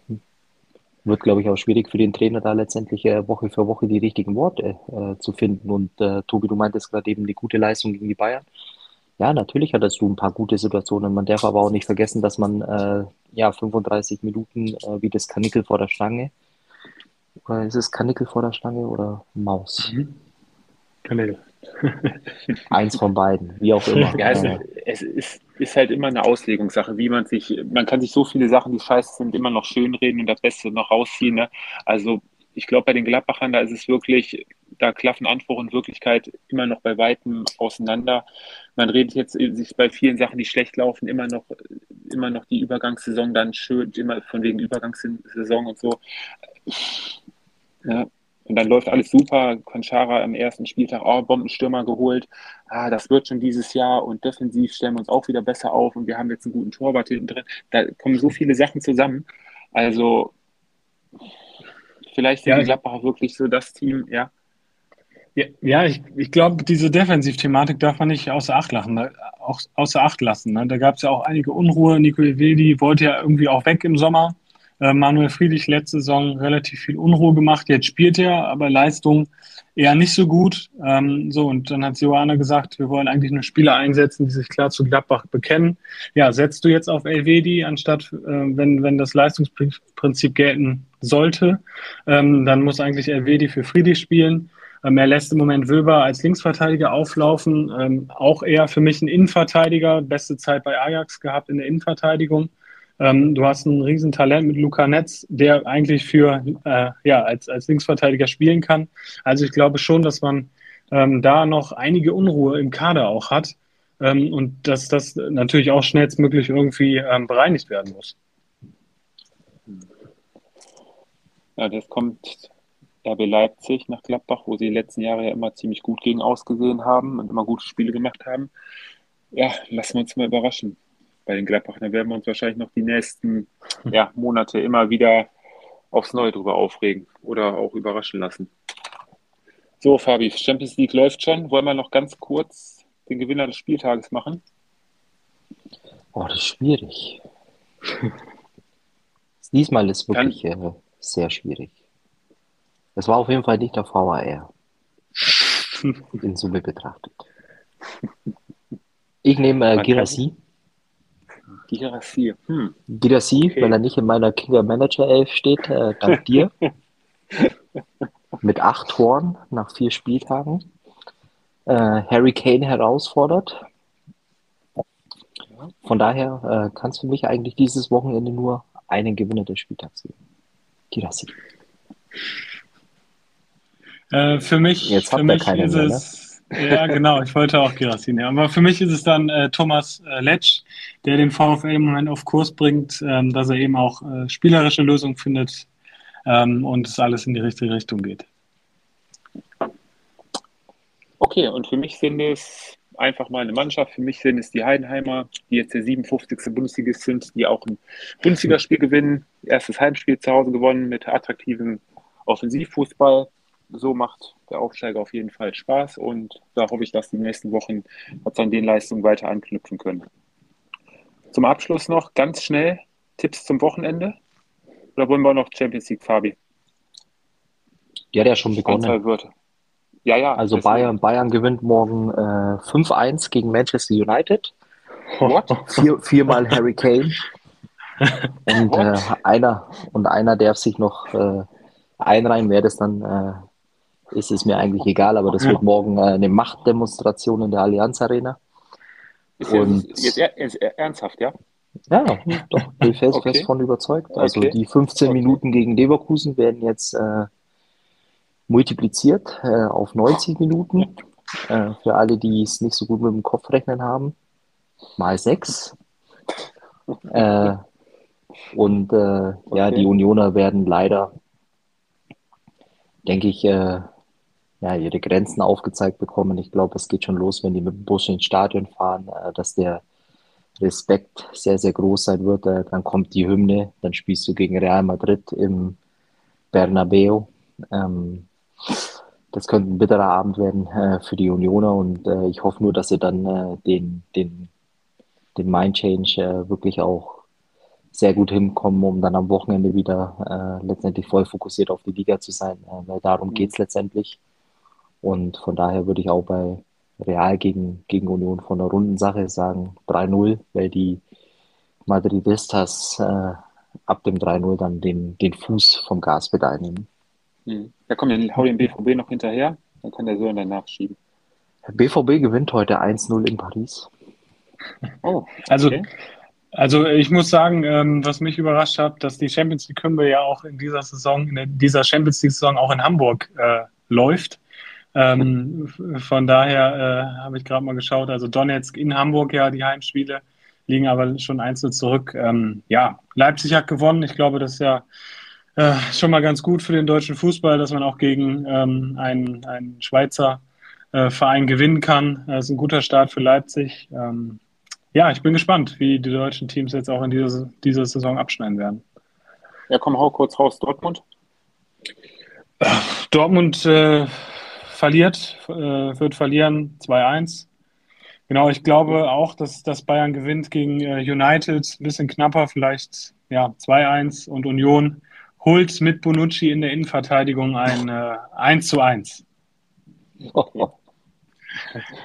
wird, glaube ich, auch schwierig für den Trainer, da letztendlich äh, Woche für Woche die richtigen Worte äh, zu finden. Und äh, Tobi, du meintest gerade eben die gute Leistung gegen die Bayern. Ja, natürlich hattest du ein paar gute Situationen. Man darf aber auch nicht vergessen, dass man äh, ja 35 Minuten äh, wie das Kanickel vor der Stange. Oder ist es Kanickel vor der Stange oder Maus? Mhm. Kanickel. Eins von beiden, wie auch immer. Ja, es, es ist, ist, halt immer eine Auslegungssache, wie man sich, man kann sich so viele Sachen, die scheiße sind, immer noch schönreden und das Beste noch rausziehen. Ne? Also ich glaube, bei den Gladbachern, da ist es wirklich, da klaffen Anspruch und Wirklichkeit immer noch bei Weitem auseinander. Man redet jetzt sich bei vielen Sachen, die schlecht laufen, immer noch, immer noch die Übergangssaison dann schön, immer von wegen Übergangssaison und so. Ja, und dann läuft alles super. Conchara am ersten Spieltag, oh, Bombenstürmer geholt. Ah, das wird schon dieses Jahr und defensiv stellen wir uns auch wieder besser auf und wir haben jetzt einen guten Torwart hinten drin. Da kommen so viele Sachen zusammen. Also, vielleicht sind ja, die Gladbacher wirklich so das Team, ja. Ja, ja ich, ich glaube, diese Defensivthematik darf man nicht außer Acht lassen. Ne? Auch außer Acht lassen. Ne? Da gab es ja auch einige Unruhe. Nico Evedi wollte ja irgendwie auch weg im Sommer. Äh, Manuel Friedrich letzte Saison relativ viel Unruhe gemacht. Jetzt spielt er, aber Leistung eher nicht so gut. Ähm, so, und dann hat Johanna gesagt, wir wollen eigentlich nur Spieler einsetzen, die sich klar zu Gladbach bekennen. Ja, setzt du jetzt auf Elvedi, anstatt, äh, wenn, wenn das Leistungsprinzip gelten sollte, ähm, dann muss eigentlich Elvedi für Friedrich spielen. Ähm, er lässt im Moment Wöber als Linksverteidiger auflaufen. Ähm, auch eher für mich ein Innenverteidiger. Beste Zeit bei Ajax gehabt in der Innenverteidigung. Ähm, du hast ein Riesentalent mit Luca Netz, der eigentlich für, äh, ja, als, als Linksverteidiger spielen kann. Also ich glaube schon, dass man ähm, da noch einige Unruhe im Kader auch hat ähm, und dass das natürlich auch schnellstmöglich irgendwie ähm, bereinigt werden muss. Ja, das kommt RB Leipzig nach Gladbach, wo sie die letzten Jahre ja immer ziemlich gut gegen ausgesehen haben und immer gute Spiele gemacht haben. Ja, lassen wir uns mal überraschen bei den Gladbach. Da werden wir uns wahrscheinlich noch die nächsten ja, Monate immer wieder aufs Neue drüber aufregen oder auch überraschen lassen. So, Fabi, Champions League läuft schon. Wollen wir noch ganz kurz den Gewinner des Spieltages machen? Oh, das ist schwierig. Diesmal ist wirklich äh, sehr schwierig. Es war auf jeden Fall nicht der VAR. In Summe betrachtet. Ich nehme äh, Girassi. Girassi. Hm. Girassi, okay. weil er nicht in meiner Kicker Manager 11 steht, äh, dank dir. Mit acht Toren nach vier Spieltagen. Äh, Harry Kane herausfordert. Von daher äh, kannst du mich eigentlich dieses Wochenende nur einen Gewinner des Spieltags geben. Girassi. Äh, für mich, Jetzt für mich ist mehr, es. Ne? Ja, genau, ich wollte auch Girassin. Ja. Aber für mich ist es dann äh, Thomas äh, Letsch, der den VfL im Moment auf Kurs bringt, ähm, dass er eben auch äh, spielerische Lösungen findet ähm, und es alles in die richtige Richtung geht. Okay, und für mich sind es einfach mal eine Mannschaft. Für mich sind es die Heidenheimer, die jetzt der 57. Bundesligist sind, die auch ein Bundesligaspiel gewinnen. Erstes Heimspiel zu Hause gewonnen mit attraktivem Offensivfußball so macht der Aufsteiger auf jeden Fall Spaß und da hoffe ich, dass die nächsten Wochen jetzt an den Leistungen weiter anknüpfen können. Zum Abschluss noch ganz schnell Tipps zum Wochenende. Oder wollen wir noch Champions League, Fabi? Ja, der hat ja schon begonnen. Wird. Ja, ja. Also Bayern, Bayern gewinnt morgen äh, 5-1 gegen Manchester United. What? Vier, viermal Harry Kane. Und äh, einer und einer darf sich noch äh, einreihen, wer das dann äh, ist es mir eigentlich egal, aber das wird morgen äh, eine Machtdemonstration in der Allianz Arena. Und jetzt, jetzt ernsthaft, ja? Ja, doch, bin ich fest, okay. fest von überzeugt. Also okay. die 15 okay. Minuten gegen Leverkusen werden jetzt äh, multipliziert äh, auf 90 Minuten. Äh, für alle, die es nicht so gut mit dem Kopf rechnen haben, mal sechs. Äh, und äh, ja, die Unioner werden leider, denke ich, ja, ihre Grenzen aufgezeigt bekommen. Ich glaube, es geht schon los, wenn die mit dem Bus ins Stadion fahren, äh, dass der Respekt sehr, sehr groß sein wird. Äh, dann kommt die Hymne, dann spielst du gegen Real Madrid im Bernabeu. Ähm, das könnte ein bitterer Abend werden äh, für die Unioner und ich hoffe nur, dass sie dann den, den, den Mind Change wirklich auch sehr gut hinkommen, um dann am Wochenende wieder äh, letztendlich voll fokussiert auf die Liga zu sein, äh, weil darum mhm. geht es letztendlich. Und von daher würde ich auch bei Real gegen, gegen Union von der Rundensache sagen 3-0, weil die Madridistas äh, ab dem 3-0 dann den, den Fuß vom Gaspedal nehmen. Hm. Ja, komm, dann hau den BVB noch hinterher, dann kann der Sören dann nachschieben. BVB gewinnt heute 1-0 in Paris. Oh, also, okay. also ich muss sagen, ähm, was mich überrascht hat, dass die Champions League Hymne ja auch in dieser Saison, in dieser Champions League Saison auch in Hamburg äh, läuft. Ähm, von daher äh, habe ich gerade mal geschaut, also Donetsk in Hamburg ja die Heimspiele liegen aber schon einzeln zurück. Ähm, ja, Leipzig hat gewonnen. Ich glaube, das ist ja äh, schon mal ganz gut für den deutschen Fußball, dass man auch gegen ähm, einen, einen Schweizer äh, Verein gewinnen kann. Das ist ein guter Start für Leipzig. Ähm, ja, ich bin gespannt, wie die deutschen Teams jetzt auch in dieser, dieser Saison abschneiden werden. Ja, komm, hau kurz raus. Dortmund? Dortmund äh, verliert, äh, wird verlieren 2-1. Genau, ich glaube auch, dass, dass Bayern gewinnt gegen äh, United. Ein bisschen knapper, vielleicht ja, 2-1 und Union holt mit Bonucci in der Innenverteidigung ein äh, 1 zu 1.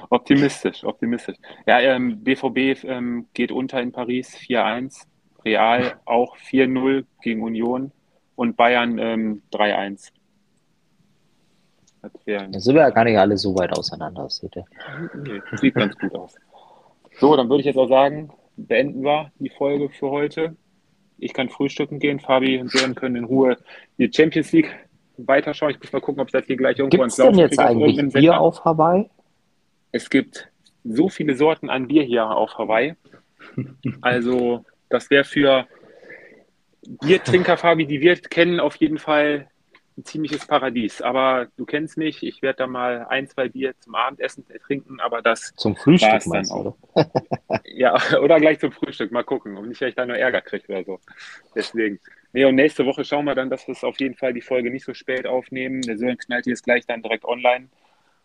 optimistisch, optimistisch. Ja, ähm, BVB ähm, geht unter in Paris 4-1, Real auch 4-0 gegen Union und Bayern ähm, 3-1. Da sind wir ja gar nicht alle so weit auseinander. Sieht, nee, sieht ganz gut aus. So, dann würde ich jetzt auch sagen, beenden wir die Folge für heute. Ich kann frühstücken gehen. Fabi und Sören können in Ruhe die Champions League weiterschauen. Ich muss mal gucken, ob das hier gleich irgendwo Gibt's ans Laufen denn jetzt eigentlich Bier auf Hawaii? Es gibt so viele Sorten an Bier hier auf Hawaii. Also, das wäre für Biertrinker, Fabi, die wir kennen, auf jeden Fall ein ziemliches Paradies. Aber du kennst mich, ich werde da mal ein, zwei Bier zum Abendessen trinken, aber das zum Frühstück dann auch. ja, oder gleich zum Frühstück, mal gucken. Und nicht, dass ich da nur Ärger kriege oder so. Deswegen. Nee, und nächste Woche schauen wir dann, dass wir es auf jeden Fall die Folge nicht so spät aufnehmen. Der Sören knallt jetzt gleich dann direkt online,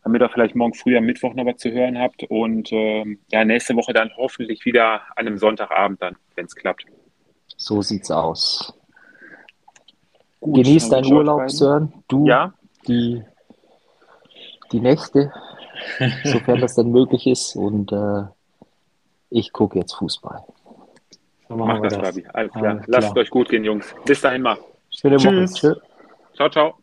damit ihr vielleicht morgen früh am Mittwoch noch was zu hören habt. Und ähm, ja, nächste Woche dann hoffentlich wieder an einem Sonntagabend dann, wenn es klappt. So sieht's aus. Gut, Genieß deinen Urlaub, Sören. Du, ja? die, die Nächte, sofern das denn möglich ist. Und äh, ich gucke jetzt Fußball. So Macht das, Fabi. Alles klar. Alles Lasst klar. euch gut gehen, Jungs. Bis dahin mal. Schöne Woche. Tschüss. Ciao, ciao.